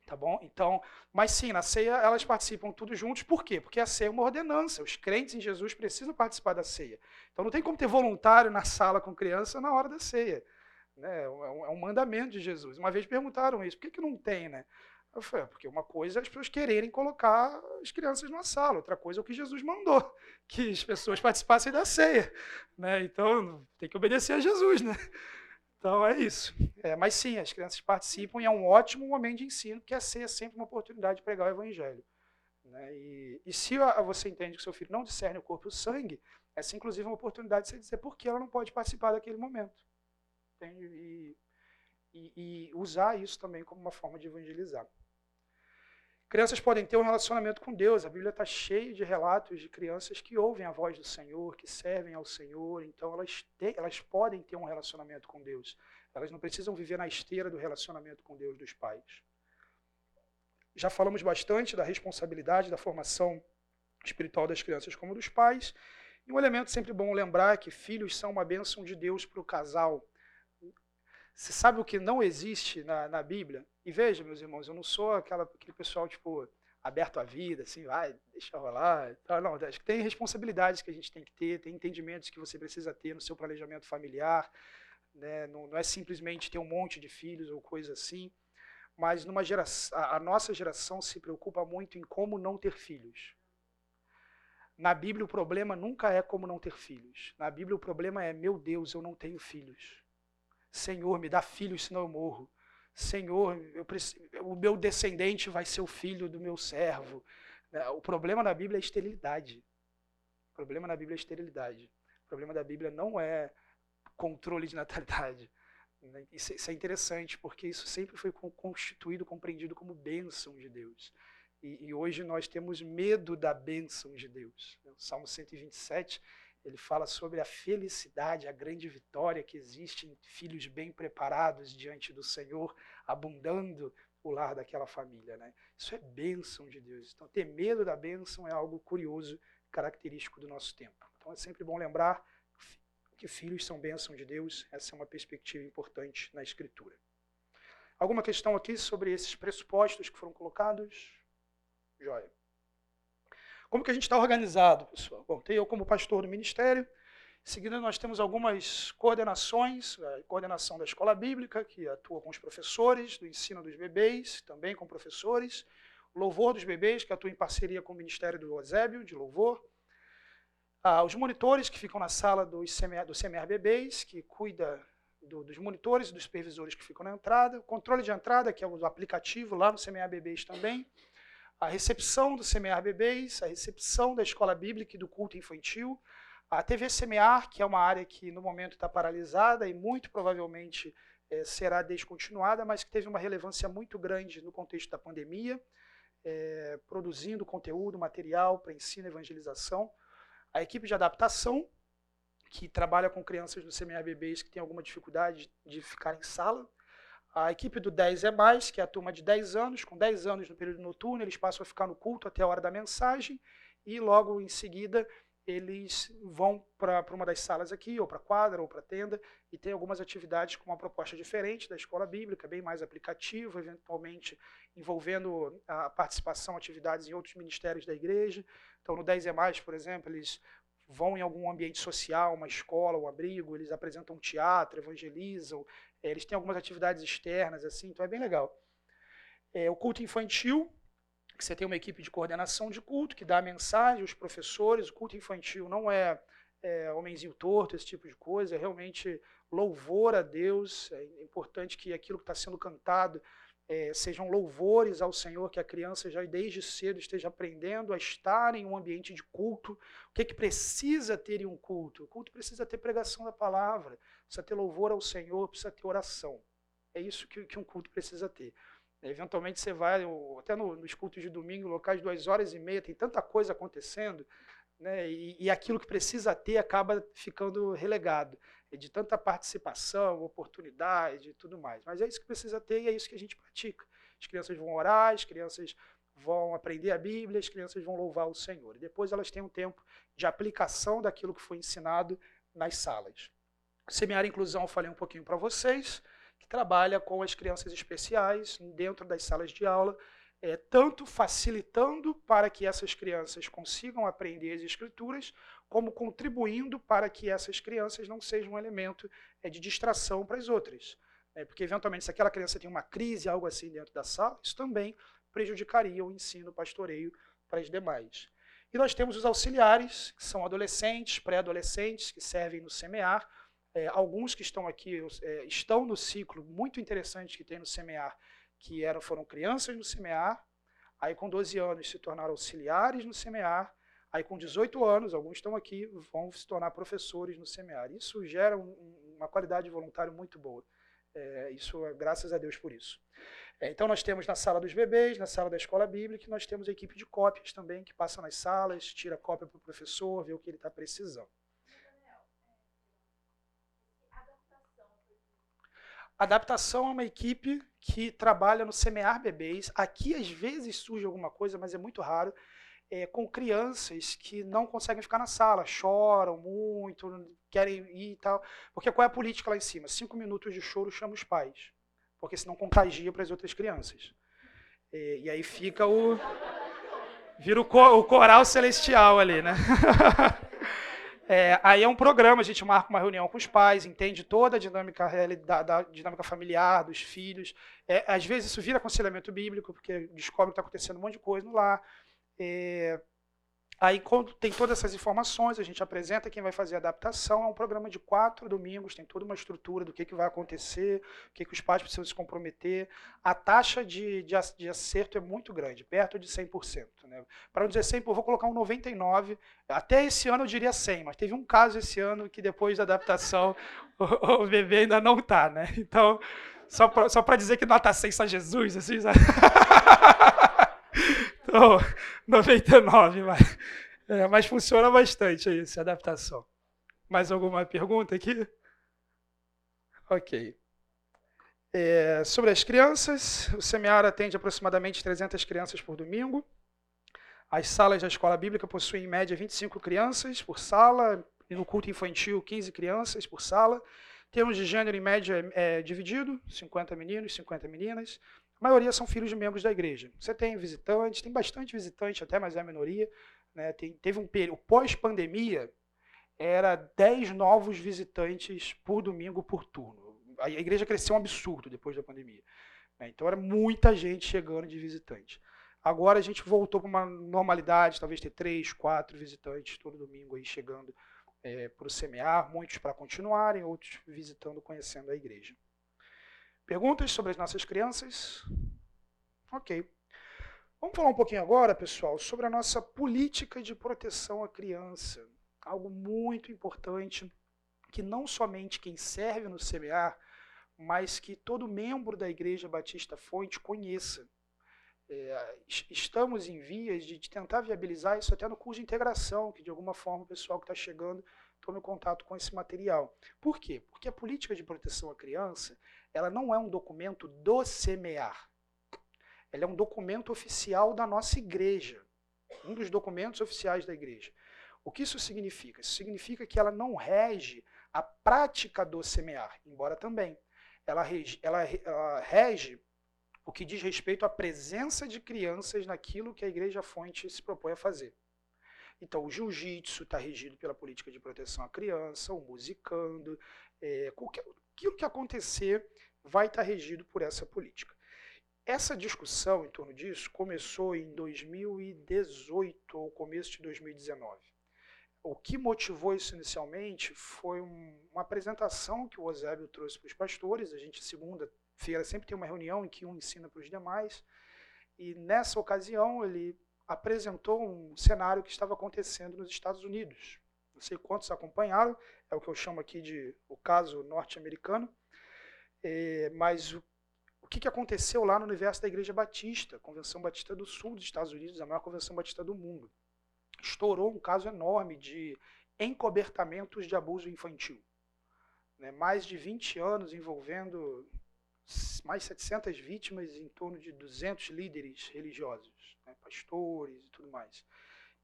Tá bom? Então, mas sim, na ceia elas participam tudo juntos. Por quê? Porque a ceia é uma ordenança. Os crentes em Jesus precisam participar da ceia. Então não tem como ter voluntário na sala com criança na hora da ceia. Né? É, um, é um mandamento de Jesus. Uma vez perguntaram isso, por que, que não tem, né? Eu falei, é, porque uma coisa é as pessoas quererem colocar as crianças numa sala, outra coisa é o que Jesus mandou, que as pessoas participassem da ceia. Né? Então tem que obedecer a Jesus, né? Então é isso. É, mas sim, as crianças participam e é um ótimo momento de ensino, a ceia é sempre uma oportunidade de pregar o evangelho. Né? E, e, se você entende que seu filho não discerne o corpo e o sangue, essa inclusive é uma oportunidade de você dizer por que ela não pode participar daquele momento. E, e, e usar isso também como uma forma de evangelizar. Crianças podem ter um relacionamento com Deus. A Bíblia está cheia de relatos de crianças que ouvem a voz do Senhor, que servem ao Senhor. Então, elas, elas podem ter um relacionamento com Deus. Elas não precisam viver na esteira do relacionamento com Deus dos pais. Já falamos bastante da responsabilidade da formação espiritual das crianças como dos pais. E um elemento sempre bom lembrar é que filhos são uma bênção de Deus para o casal. Você sabe o que não existe na, na Bíblia? E veja, meus irmãos, eu não sou aquela, aquele pessoal, tipo, aberto à vida, assim, vai, deixa rolar. Não, acho que tem responsabilidades que a gente tem que ter, tem entendimentos que você precisa ter no seu planejamento familiar. Né? Não, não é simplesmente ter um monte de filhos ou coisa assim. Mas numa geração, a, a nossa geração se preocupa muito em como não ter filhos. Na Bíblia, o problema nunca é como não ter filhos. Na Bíblia, o problema é: meu Deus, eu não tenho filhos. Senhor, me dá filhos, senão eu morro. Senhor, eu o meu descendente vai ser o filho do meu servo. Né, o problema na Bíblia é a esterilidade. O problema na Bíblia é a esterilidade. O problema da Bíblia não é controle de natalidade. Né, isso é interessante, porque isso sempre foi constituído, compreendido como bênção de Deus. E, e hoje nós temos medo da bênção de Deus. O Salmo 127 ele fala sobre a felicidade, a grande vitória que existe em filhos bem preparados diante do Senhor, abundando o lar daquela família. Né? Isso é bênção de Deus. Então, ter medo da bênção é algo curioso, característico do nosso tempo. Então, é sempre bom lembrar que filhos são bênção de Deus. Essa é uma perspectiva importante na Escritura. Alguma questão aqui sobre esses pressupostos que foram colocados? Joia. Como que a gente está organizado, pessoal? Bom, tem eu como pastor do ministério. Em seguida, nós temos algumas coordenações, a coordenação da escola bíblica, que atua com os professores, do ensino dos bebês, também com professores, louvor dos bebês, que atua em parceria com o Ministério do Eusébio, de louvor, ah, os monitores, que ficam na sala do CMR, do CMR Bebês, que cuida do, dos monitores e dos supervisores que ficam na entrada, o controle de entrada, que é o aplicativo lá no CMR Bebês também, a recepção do Semear Bebês, a recepção da escola bíblica e do culto infantil, a TV Semear, que é uma área que no momento está paralisada e muito provavelmente é, será descontinuada, mas que teve uma relevância muito grande no contexto da pandemia, é, produzindo conteúdo, material para ensino e evangelização. A equipe de adaptação, que trabalha com crianças do Semear Bebês que têm alguma dificuldade de ficar em sala, a equipe do 10 é mais, que é a turma de 10 anos, com 10 anos no período noturno, eles passam a ficar no culto até a hora da mensagem e logo em seguida eles vão para uma das salas aqui, ou para quadra, ou para tenda, e tem algumas atividades com uma proposta diferente da escola bíblica, bem mais aplicativa, eventualmente envolvendo a participação, atividades em outros ministérios da igreja. Então, no 10 é mais, por exemplo, eles vão em algum ambiente social, uma escola, um abrigo, eles apresentam teatro, evangelizam, é, eles têm algumas atividades externas, assim, então é bem legal. É, o culto infantil, que você tem uma equipe de coordenação de culto que dá a mensagem, os professores, o culto infantil não é, é homenzinho torto, esse tipo de coisa, é realmente louvor a Deus. É importante que aquilo que está sendo cantado é, sejam louvores ao Senhor, que a criança já desde cedo esteja aprendendo a estar em um ambiente de culto. O que, é que precisa ter em um culto? O culto precisa ter pregação da palavra, precisa ter louvor ao Senhor, precisa ter oração. É isso que, que um culto precisa ter. Eventualmente você vai, até no, nos cultos de domingo, locais duas horas e meia, tem tanta coisa acontecendo, né, e, e aquilo que precisa ter acaba ficando relegado. É de tanta participação, oportunidade e tudo mais. Mas é isso que precisa ter e é isso que a gente pratica. As crianças vão orar, as crianças vão aprender a Bíblia, as crianças vão louvar o Senhor. E depois elas têm um tempo de aplicação daquilo que foi ensinado nas salas. Semear Inclusão, eu falei um pouquinho para vocês que trabalha com as crianças especiais dentro das salas de aula, é, tanto facilitando para que essas crianças consigam aprender as escrituras, como contribuindo para que essas crianças não sejam um elemento é, de distração para as outras. É, porque, eventualmente, se aquela criança tem uma crise, algo assim dentro da sala, isso também prejudicaria o ensino, o pastoreio para as demais. E nós temos os auxiliares, que são adolescentes, pré-adolescentes, que servem no semear, é, alguns que estão aqui é, estão no ciclo muito interessante que tem no SEMEAR, que eram, foram crianças no SEMEAR, aí com 12 anos se tornaram auxiliares no SEMEAR, aí com 18 anos, alguns estão aqui, vão se tornar professores no SEMEAR. Isso gera um, uma qualidade de voluntário muito boa. É, isso, graças a Deus por isso. É, então, nós temos na sala dos bebês, na sala da escola bíblica, nós temos a equipe de cópias também, que passa nas salas, tira cópia para o professor, vê o que ele está precisando. Adaptação é uma equipe que trabalha no semear bebês. Aqui, às vezes, surge alguma coisa, mas é muito raro, é, com crianças que não conseguem ficar na sala, choram muito, querem ir e tal. Porque qual é a política lá em cima? Cinco minutos de choro chama os pais, porque senão contagia para as outras crianças. É, e aí fica o. Vira o, co o coral celestial ali, né? É, aí é um programa, a gente marca uma reunião com os pais, entende toda a dinâmica da, da dinâmica familiar, dos filhos. É, às vezes isso vira aconselhamento bíblico, porque descobre que está acontecendo um monte de coisa no lar. É, Aí, tem todas essas informações, a gente apresenta quem vai fazer a adaptação. É um programa de quatro domingos, tem toda uma estrutura do que, que vai acontecer, o que, que os pais precisam se comprometer. A taxa de, de, de acerto é muito grande, perto de 100%. Né? Para não dizer 100, eu vou colocar um 99. Até esse ano eu diria 100, mas teve um caso esse ano que depois da adaptação o, o bebê ainda não está. Né? Então, só para dizer que nota 100 só Jesus, assim, sabe? Então, 99, mas, é, mas funciona bastante essa adaptação. Mais alguma pergunta aqui? Ok. É, sobre as crianças, o Semear atende aproximadamente 300 crianças por domingo. As salas da escola bíblica possuem em média 25 crianças por sala, e no culto infantil 15 crianças por sala. Temos de gênero em média é, dividido, 50 meninos, 50 meninas. Maioria são filhos de membros da igreja. Você tem visitantes, tem bastante visitante até, mas é a minoria. Né? Tem, teve um período, pós-pandemia, era 10 novos visitantes por domingo por turno. A igreja cresceu um absurdo depois da pandemia. Né? Então era muita gente chegando de visitante. Agora a gente voltou para uma normalidade, talvez ter três, quatro visitantes todo domingo aí chegando é, para o semear, muitos para continuarem, outros visitando, conhecendo a igreja. Perguntas sobre as nossas crianças? Ok. Vamos falar um pouquinho agora, pessoal, sobre a nossa política de proteção à criança. Algo muito importante que não somente quem serve no CBA, mas que todo membro da Igreja Batista Fonte conheça. É, estamos em vias de, de, tentar viabilizar isso até no curso de integração, que de alguma forma o pessoal que está chegando tome contato com esse material. Por quê? Porque a política de proteção à criança ela não é um documento do SEMEAR. Ela é um documento oficial da nossa igreja, um dos documentos oficiais da igreja. O que isso significa? Isso significa que ela não rege a prática do SEMEAR, embora também. Ela rege, ela, ela rege o que diz respeito à presença de crianças naquilo que a Igreja Fonte se propõe a fazer. Então, o jiu-jitsu está regido pela política de proteção à criança, o musicando, é, qualquer, aquilo que acontecer vai estar regido por essa política. essa discussão em torno disso começou em 2018 ou começo de 2019. O que motivou isso inicialmente foi um, uma apresentação que o Osébio trouxe para os pastores. A gente, segunda-feira, sempre tem uma reunião em que um ensina para os demais. E nessa ocasião, ele apresentou um cenário que estava acontecendo nos Estados Unidos. Não sei quantos acompanharam, é o que eu chamo aqui de o caso norte-americano. É, mas o, o que, que aconteceu lá no universo da Igreja Batista, Convenção Batista do Sul dos Estados Unidos, a maior convenção batista do mundo? Estourou um caso enorme de encobertamentos de abuso infantil. Né? Mais de 20 anos envolvendo mais 700 vítimas em torno de 200 líderes religiosos, né? pastores e tudo mais.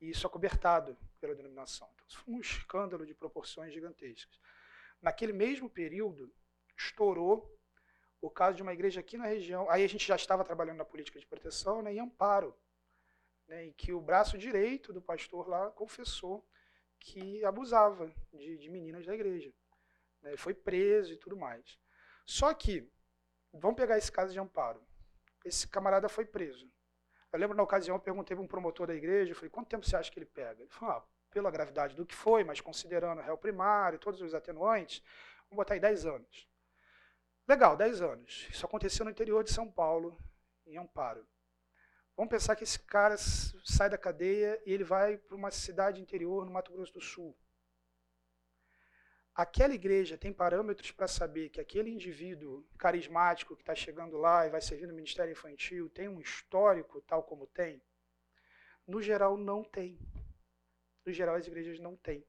E isso acobertado pela denominação. Então, isso foi um escândalo de proporções gigantescas. Naquele mesmo período, estourou o caso de uma igreja aqui na região. Aí a gente já estava trabalhando na política de proteção, né, em amparo, né, em que o braço direito do pastor lá confessou que abusava de, de meninas da igreja. Né, foi preso e tudo mais. Só que, vamos pegar esse caso de amparo. Esse camarada foi preso. Eu lembro na ocasião, eu perguntei para um promotor da igreja, eu falei, quanto tempo você acha que ele pega? Ele falou, ah, pela gravidade do que foi, mas considerando réu primário, todos os atenuantes, vamos botar aí 10 anos. Legal, 10 anos. Isso aconteceu no interior de São Paulo, em Amparo. Vamos pensar que esse cara sai da cadeia e ele vai para uma cidade interior no Mato Grosso do Sul. Aquela igreja tem parâmetros para saber que aquele indivíduo carismático que está chegando lá e vai servir no ministério infantil tem um histórico tal como tem? No geral, não tem. No geral, as igrejas não têm.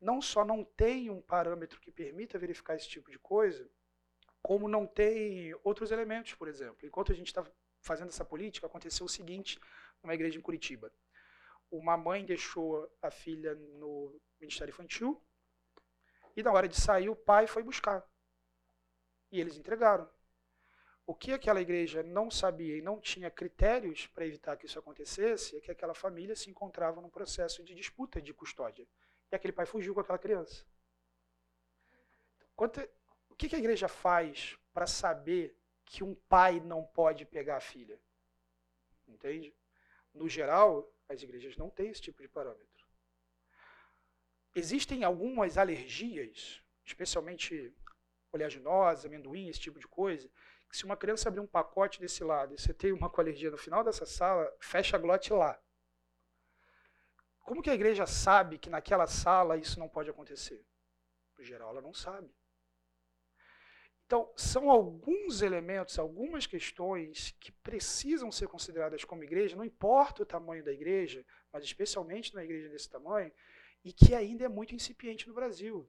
Não só não tem um parâmetro que permita verificar esse tipo de coisa, como não tem outros elementos, por exemplo. Enquanto a gente está fazendo essa política, aconteceu o seguinte numa igreja em Curitiba. Uma mãe deixou a filha no Ministério Infantil e na hora de sair o pai foi buscar. E eles entregaram. O que aquela igreja não sabia e não tinha critérios para evitar que isso acontecesse é que aquela família se encontrava num processo de disputa de custódia. E aquele pai fugiu com aquela criança. Quanto, que, que a igreja faz para saber que um pai não pode pegar a filha? Entende? No geral, as igrejas não têm esse tipo de parâmetro. Existem algumas alergias, especialmente oleaginosa, amendoim, esse tipo de coisa, que se uma criança abrir um pacote desse lado e você tem uma com alergia no final dessa sala, fecha a glote lá. Como que a igreja sabe que naquela sala isso não pode acontecer? No geral, ela não sabe. Então, são alguns elementos, algumas questões que precisam ser consideradas como igreja, não importa o tamanho da igreja, mas especialmente na igreja desse tamanho, e que ainda é muito incipiente no Brasil.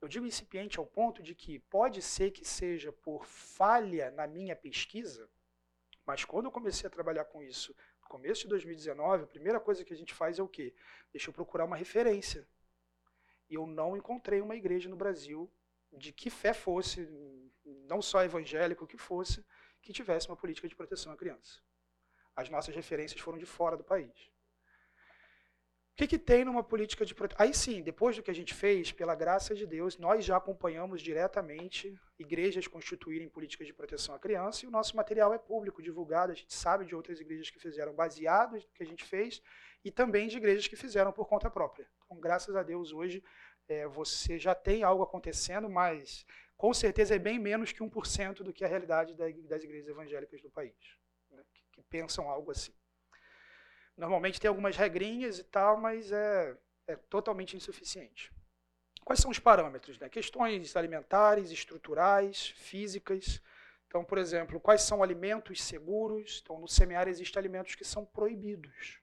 Eu digo incipiente ao ponto de que pode ser que seja por falha na minha pesquisa, mas quando eu comecei a trabalhar com isso, no começo de 2019, a primeira coisa que a gente faz é o quê? Deixa eu procurar uma referência. E eu não encontrei uma igreja no Brasil de que fé fosse, não só evangélico que fosse, que tivesse uma política de proteção à criança. As nossas referências foram de fora do país. Que, que tem numa política de proteção? Aí sim, depois do que a gente fez, pela graça de Deus, nós já acompanhamos diretamente igrejas constituírem políticas de proteção à criança e o nosso material é público, divulgado. A gente sabe de outras igrejas que fizeram baseado no que a gente fez e também de igrejas que fizeram por conta própria. Então, graças a Deus, hoje é, você já tem algo acontecendo, mas com certeza é bem menos que 1% do que a realidade das igrejas evangélicas do país, né, que, que, pensam algo assim. Normalmente tem algumas regrinhas e tal, mas é, é totalmente insuficiente. Quais são os parâmetros? Né? Questões alimentares, estruturais, físicas. Então, por exemplo, quais são alimentos seguros? Então, no semiárido existem alimentos que são proibidos.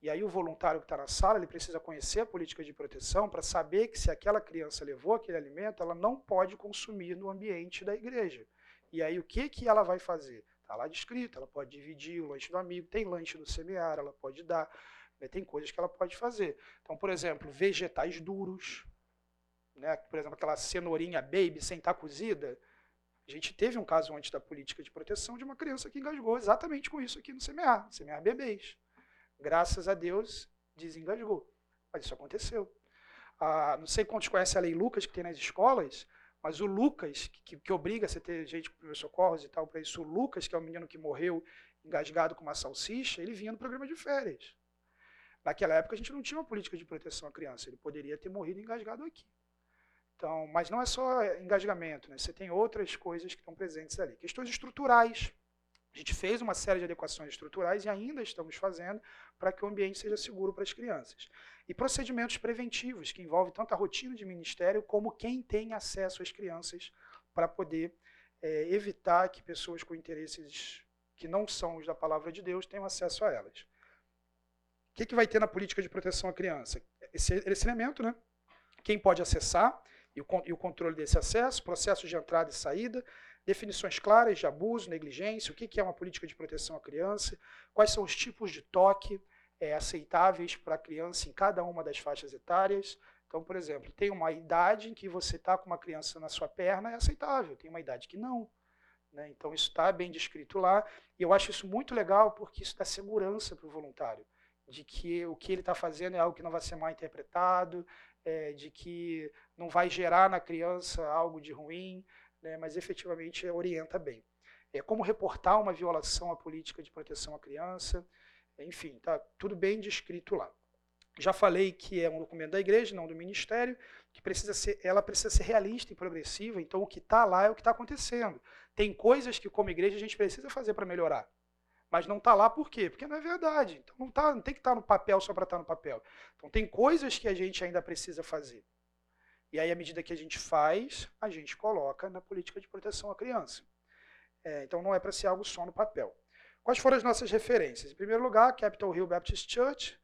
E aí o voluntário que está na sala, ele precisa conhecer a política de proteção para saber que se aquela criança levou aquele alimento, ela não pode consumir no ambiente da igreja. E aí o que, que ela vai fazer? Está lá descrito, ela pode dividir o lanche do amigo, tem lanche do semiário, ela pode dar, né, tem coisas que ela pode fazer. Então, por exemplo, vegetais duros, né, por exemplo, aquela cenourinha baby sem estar tá cozida, a gente teve um caso antes da política de proteção de uma criança que engasgou exatamente com isso aqui no semear, semear bebês. Graças a Deus, desengasgou. Mas isso aconteceu. Ah, não sei quantos conhecem a lei Lucas que tem nas escolas, Mas o Lucas, que, que obriga você a ter gente para os socorros e tal, para isso, o Lucas, que é o menino que morreu engasgado com uma salsicha, ele vinha no programa de férias. Naquela época a gente não tinha uma política de proteção à criança, ele poderia ter morrido engasgado aqui. Então, mas não é só engasgamento, né? você tem outras coisas que estão presentes ali. Questões estruturais. A gente fez uma série de adequações estruturais e ainda estamos fazendo para que o ambiente seja seguro para as crianças. E procedimentos preventivos, que envolvem tanto a rotina de ministério como quem tem acesso às crianças para poder é, evitar que pessoas com interesses que não são os da palavra de Deus tenham acesso a elas. O que, que vai ter na política de proteção à criança? Esse, esse elemento, né? Quem pode acessar e o, e o controle desse acesso, processos de entrada e saída, definições claras de abuso, negligência, o que, é uma política de proteção à criança, quais são os tipos de toque é, aceitáveis para a criança em cada uma das faixas etárias. Então, por exemplo, tem uma idade em que você está com uma criança na sua perna, é aceitável, tem uma idade que não. Né? Então, isso está bem descrito lá, e eu acho isso muito legal porque isso dá segurança para o voluntário, de que o que ele está fazendo é algo que não vai ser mal interpretado, é, de que não vai gerar na criança algo de ruim, né, mas efetivamente orienta bem. É como reportar uma violação à política de proteção à criança, enfim, está tudo bem descrito lá. Já falei que é um documento da igreja, não do ministério, que precisa ser, ela precisa ser realista e progressiva, então o que está lá é o que está acontecendo. Tem coisas que, como igreja, a gente precisa fazer para melhorar mas não está lá por quê? Porque não é verdade. Então não, tá, não tem que estar tá no papel só para estar tá no papel. Então tem coisas que a gente ainda precisa fazer. E aí, à medida que a gente faz, a gente coloca na política de proteção à criança. É, então não é para ser algo só no papel. Quais foram as nossas referências? Em primeiro lugar, Capitol Hill Baptist Church,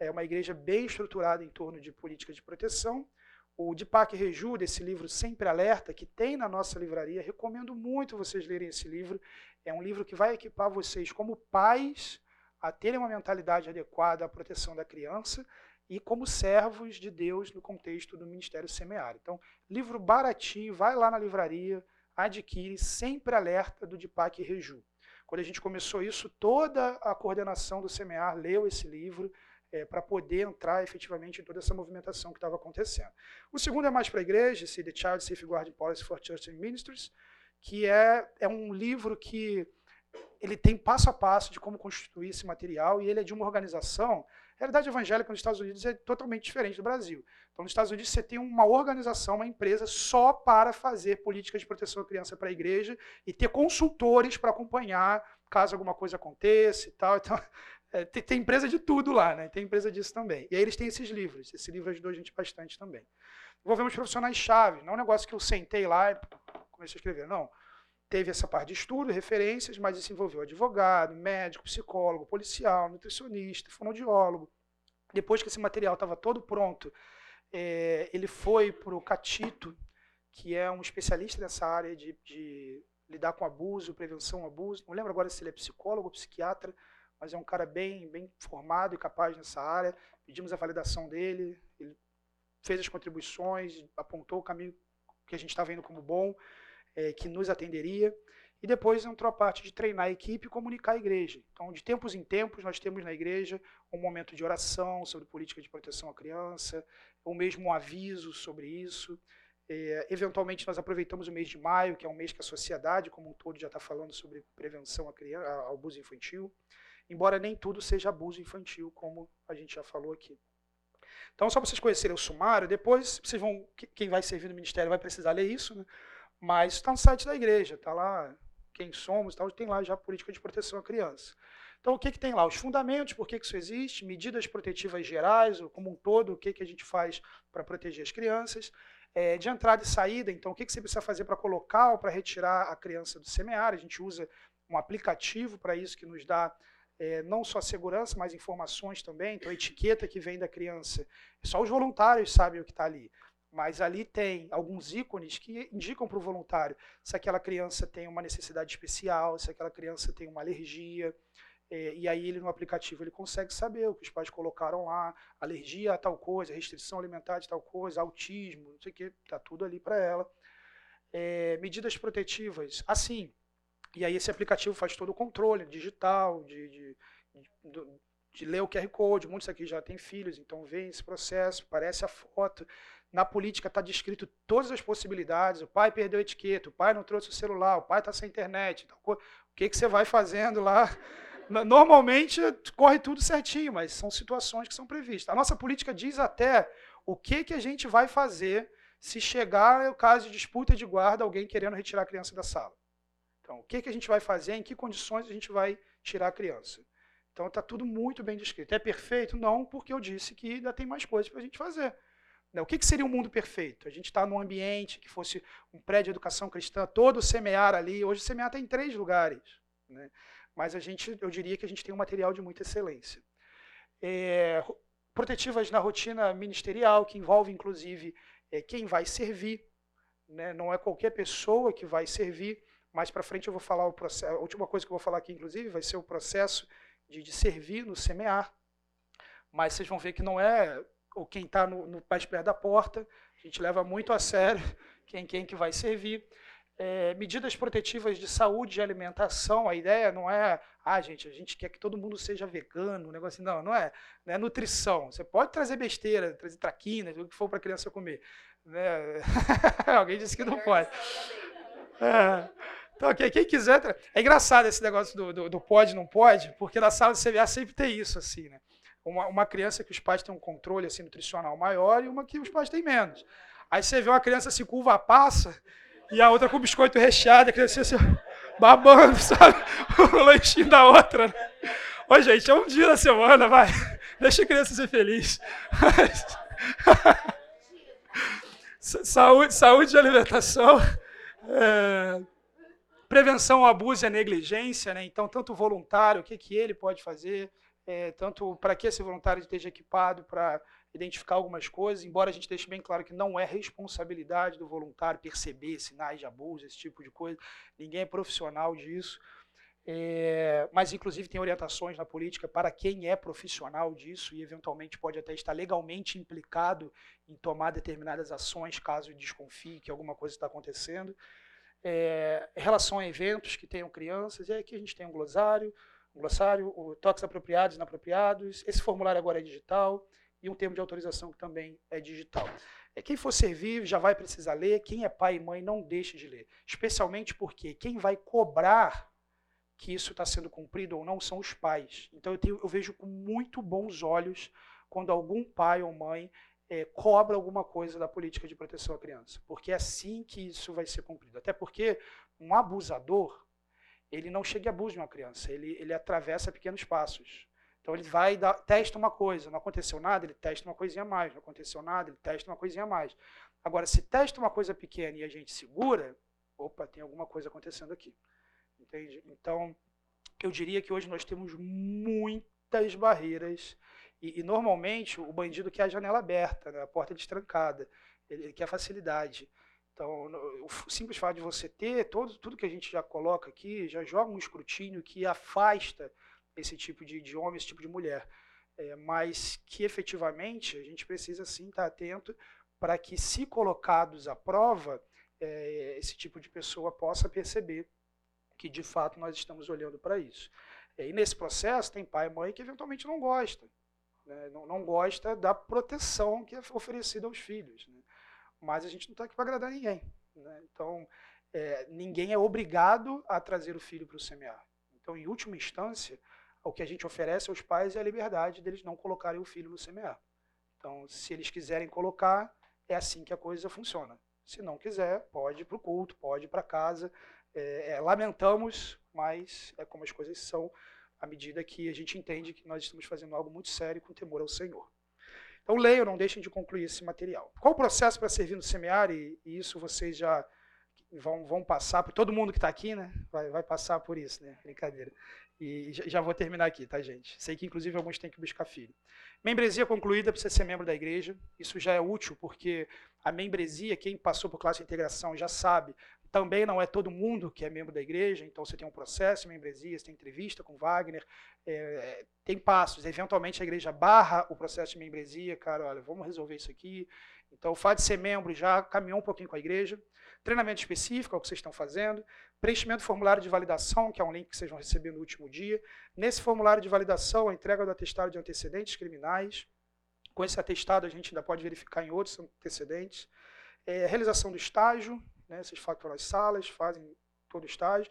é uma igreja bem estruturada em torno de política de proteção. O Deepak Reju, desse livro Sempre Alerta, que tem na nossa livraria, recomendo muito vocês lerem esse livro. É um livro que vai equipar vocês como pais a terem uma mentalidade adequada à proteção da criança e como servos de Deus no contexto do Ministério Semear. Então, livro baratinho, vai lá na livraria, adquire Sempre Alerta do Deepak Reju. Quando a gente começou isso, toda a coordenação do Semear leu esse livro, é, para poder entrar efetivamente em toda essa movimentação que estava acontecendo. O segundo é mais para a igreja, esse The Child Safeguarding Policy for Church and Ministries, que é, é um livro que ele tem passo a passo de como constituir esse material e ele é de uma organização. A realidade evangélica nos Estados Unidos é totalmente diferente do Brasil. Então, nos Estados Unidos, você tem uma organização, uma empresa só para fazer política de proteção à criança para a igreja e ter consultores para acompanhar caso alguma coisa aconteça e tal. Então, é, tem, tem, empresa de tudo lá, né? Tem empresa disso também. E aí eles têm esses livros. Esse livro ajudou a gente bastante também. Envolvemos profissionais chave. Não é um negócio que eu sentei lá e comecei a escrever. Não. Teve essa parte de estudo, referências, mas isso envolveu advogado, médico, psicólogo, policial, nutricionista, fonoaudiólogo. Depois que esse material estava todo pronto, é, ele foi para o Catito, que é um especialista nessa área de, de lidar com abuso, prevenção abuso. Não lembro agora se ele é psicólogo ou psiquiatra, mas é um cara bem, bem formado e capaz nessa área. Pedimos a validação dele, ele fez as contribuições, apontou o caminho que a gente estava vendo como bom, é, que nos atenderia. E depois entrou a parte de treinar a equipe e comunicar a igreja. Então, de tempos em tempos, nós temos na igreja um momento de oração sobre política de proteção à criança, ou mesmo um aviso sobre isso. É, eventualmente, nós aproveitamos o mês de maio, que é um mês que a sociedade como um todo já está falando sobre prevenção criança, ao abuso infantil embora nem tudo seja abuso infantil, como a gente já falou aqui. Então, só para vocês conhecerem o sumário, depois vocês vão, quem vai servir no ministério vai precisar ler isso, né? Mas está no site da igreja, está lá quem somos, tal, tem lá já a política de proteção à criança. Então, o que, que tem lá? Os fundamentos, por que, que isso existe, medidas protetivas gerais, como um todo, o que, que a gente faz para proteger as crianças, é, de entrada e saída, então, o que, que você precisa fazer para colocar ou para retirar a criança do semear, a gente usa um aplicativo para isso que nos dá é, não só segurança, mas informações também. Então, a etiqueta que vem da criança, só os voluntários sabem o que está ali. Mas ali tem alguns ícones que indicam para o voluntário se aquela criança tem uma necessidade especial, se aquela criança tem uma alergia. É, e aí ele no aplicativo ele consegue saber o que os pais colocaram lá, alergia a tal coisa, restrição alimentar de tal coisa, autismo, não sei o que, está tudo ali para ela. É, medidas protetivas, assim, e aí esse aplicativo faz todo o controle digital, de, de, de, de ler o QR Code, muitos aqui já têm filhos, então vê esse processo, parece a foto. Na política está descrito todas as possibilidades. O pai perdeu a etiqueta, o pai não trouxe o celular, o pai está sem internet. O que, que você vai fazendo lá? Normalmente corre tudo certinho, mas são situações que são previstas. A nossa política diz até o que, que a gente vai fazer se chegar o caso de disputa de guarda, alguém querendo retirar a criança da sala. Então, o que, que a gente vai fazer, em que condições a gente vai tirar a criança. Então está tudo muito bem descrito. É perfeito? Não, porque eu disse que ainda tem mais coisas para a gente fazer. Né, o que, que seria um mundo perfeito? A gente está num ambiente que fosse um prédio de educação cristã, todo semear ali. Hoje o semear tem três lugares. Né? Mas a gente, eu diria que a gente tem um material de muita excelência. É, protetivas na rotina ministerial, que envolve inclusive é, quem vai servir. Né? Não é qualquer pessoa que vai servir. Mais para frente eu vou falar o processo. A última coisa que eu vou falar aqui, inclusive, vai ser o processo de, de servir no semear. Mas vocês vão ver que não é ou quem está no, no mais perto da porta. A gente leva muito a sério quem, quem que vai servir. É, medidas protetivas de saúde e alimentação, a ideia não é, ah, gente, a gente quer que todo mundo seja vegano, um negócio assim, não, não é, não é nutrição. Você pode trazer besteira, trazer traquina, o que for para a criança comer. Né? Alguém disse que não pode. É. Então, okay, quem quiser. É engraçado esse negócio do, do, do pode não pode, porque na sala de CVA sempre tem isso, assim, né? Uma, uma criança que os pais têm um controle assim, nutricional maior e uma que os pais têm menos. Aí você vê uma criança se curva passa e a outra com biscoito recheado, a criança assim, babando, sabe? O lanchinho da outra. Né? Ô, gente, é um dia da semana, vai. Deixa a criança ser feliz. saúde, saúde e alimentação. É, Prevenção ao abuso e à negligência, né? então, tanto o voluntário, o que, que ele pode fazer, é, tanto para que esse voluntário esteja equipado para identificar algumas coisas, embora a gente deixe bem claro que não é responsabilidade do voluntário perceber sinais de abuso, esse tipo de coisa, ninguém é profissional disso. É, mas, inclusive, tem orientações na política para quem é profissional disso e, eventualmente, pode até estar legalmente implicado em tomar determinadas ações caso desconfie que alguma coisa está acontecendo é, relação a eventos que tenham crianças, e aqui a gente tem um glossário, um glossário, o toques apropriados inapropriados, esse formulário agora é digital, e um termo de autorização que também é digital. É, quem for servir já vai precisar ler, quem é pai e mãe não deixe de ler, especialmente porque quem vai cobrar que isso está sendo cumprido ou não são os pais. Então eu, tenho, eu vejo com muito bons olhos quando algum pai ou mãe é, cobra alguma coisa da política de proteção à criança, porque é assim que isso vai ser cumprido. Até porque um abusador, ele não chega a abuso de uma criança, ele, ele atravessa pequenos passos. Então ele vai testa uma coisa, não aconteceu nada, ele testa uma coisinha a mais, não aconteceu nada, ele testa uma coisinha a mais. Agora, se testa uma coisa pequena e a gente segura, opa, tem alguma coisa acontecendo aqui. Entende? Então, eu diria que hoje nós temos muitas barreiras e, e, normalmente o bandido quer a janela aberta, né, a porta destrancada, ele, ele quer facilidade. Então, o simples fato de você ter todo, tudo que a gente já coloca aqui, já joga um escrutínio que afasta esse tipo de, de homem, esse tipo de mulher. É, mas que efetivamente a gente precisa sim estar atento para que, se colocados à prova, é, esse tipo de pessoa possa perceber que de fato nós estamos olhando para isso. É, e nesse processo tem pai e mãe que eventualmente não gostam né? não, não, gosta da proteção que é oferecida aos filhos. Né? Mas a gente não está aqui para agradar ninguém. Né? Então, é, ninguém é obrigado a trazer o filho para o semear. Então, em última instância, o que a gente oferece aos pais é a liberdade deles não colocarem o filho no semear. Então, se eles quiserem colocar, é assim que a coisa funciona. Se não quiser, pode ir para o culto, pode ir para casa. É, é, lamentamos, mas é como as coisas são à medida que a gente entende que nós estamos fazendo algo muito sério com temor ao Senhor. Então leiam, não deixem de concluir esse material. Qual o processo para servir no seminário? E, e, isso vocês já vão, vão passar, por todo mundo que está aqui, né? Vai, vai passar por isso, né? Brincadeira. E já vou terminar aqui, tá, gente? Sei que, inclusive, alguns têm que buscar filho. Membresia concluída para você ser membro da igreja. Isso já é útil, porque a membresia, quem passou por classe de integração já sabe, também não é todo mundo que é membro da igreja, então você tem um processo de membresia, você tem entrevista com Wagner, é, tem passos. Eventualmente a igreja barra o processo de membresia, cara, olha, vamos resolver isso aqui. Então o fato de ser membro já caminhou um pouquinho com a igreja. Treinamento específico, é o que vocês estão fazendo. Preenchimento do formulário de validação, que é um link que vocês vão receber no último dia. Nesse formulário de validação, a entrega do atestado de antecedentes criminais. Com esse atestado, a gente ainda pode verificar em outros antecedentes. É, realização do estágio, né? Vocês fazem pelas salas, fazem todo o estágio.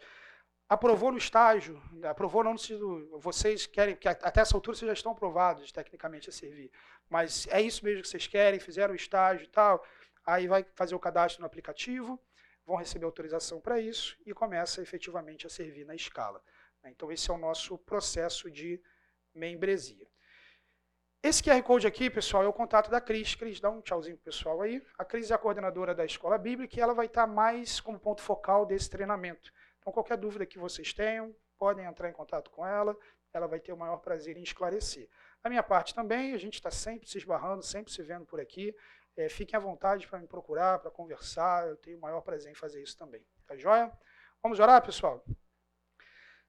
Aprovou no estágio, aprovou não no vocês querem, que até essa altura vocês já estão aprovados tecnicamente a servir, mas é isso mesmo que vocês querem, fizeram o estágio e tal, aí vai fazer o cadastro no aplicativo, vão receber autorização para isso e começa efetivamente a servir na escala. Né? Então esse é o nosso processo de membresia. Esse QR Code aqui, pessoal, é o contato da Cris. Cris, dá um tchauzinho pro pessoal aí. A Cris é a coordenadora da Escola Bíblica e ela vai estar mais como ponto focal desse treinamento. Então, qualquer dúvida que vocês tenham, podem entrar em contato com ela. Ela vai ter o maior prazer em esclarecer. A minha parte também, a gente está sempre se esbarrando, sempre se vendo por aqui. É, fiquem à vontade para me procurar, para conversar. Eu tenho o maior prazer em fazer isso também. Tá joia? Vamos orar, pessoal?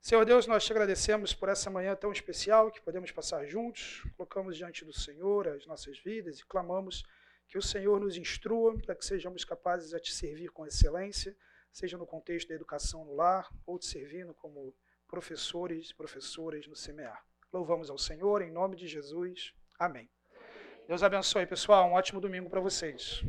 Senhor Deus, nós te agradecemos por essa manhã tão especial que podemos passar juntos. Colocamos diante do Senhor as nossas vidas e clamamos que o Senhor nos instrua para que sejamos capazes de te servir com excelência, seja no contexto da educação no lar ou te servindo como professores e professoras no semear. Louvamos ao Senhor em nome de Jesus. Amém. Deus abençoe, pessoal. Um ótimo domingo para vocês.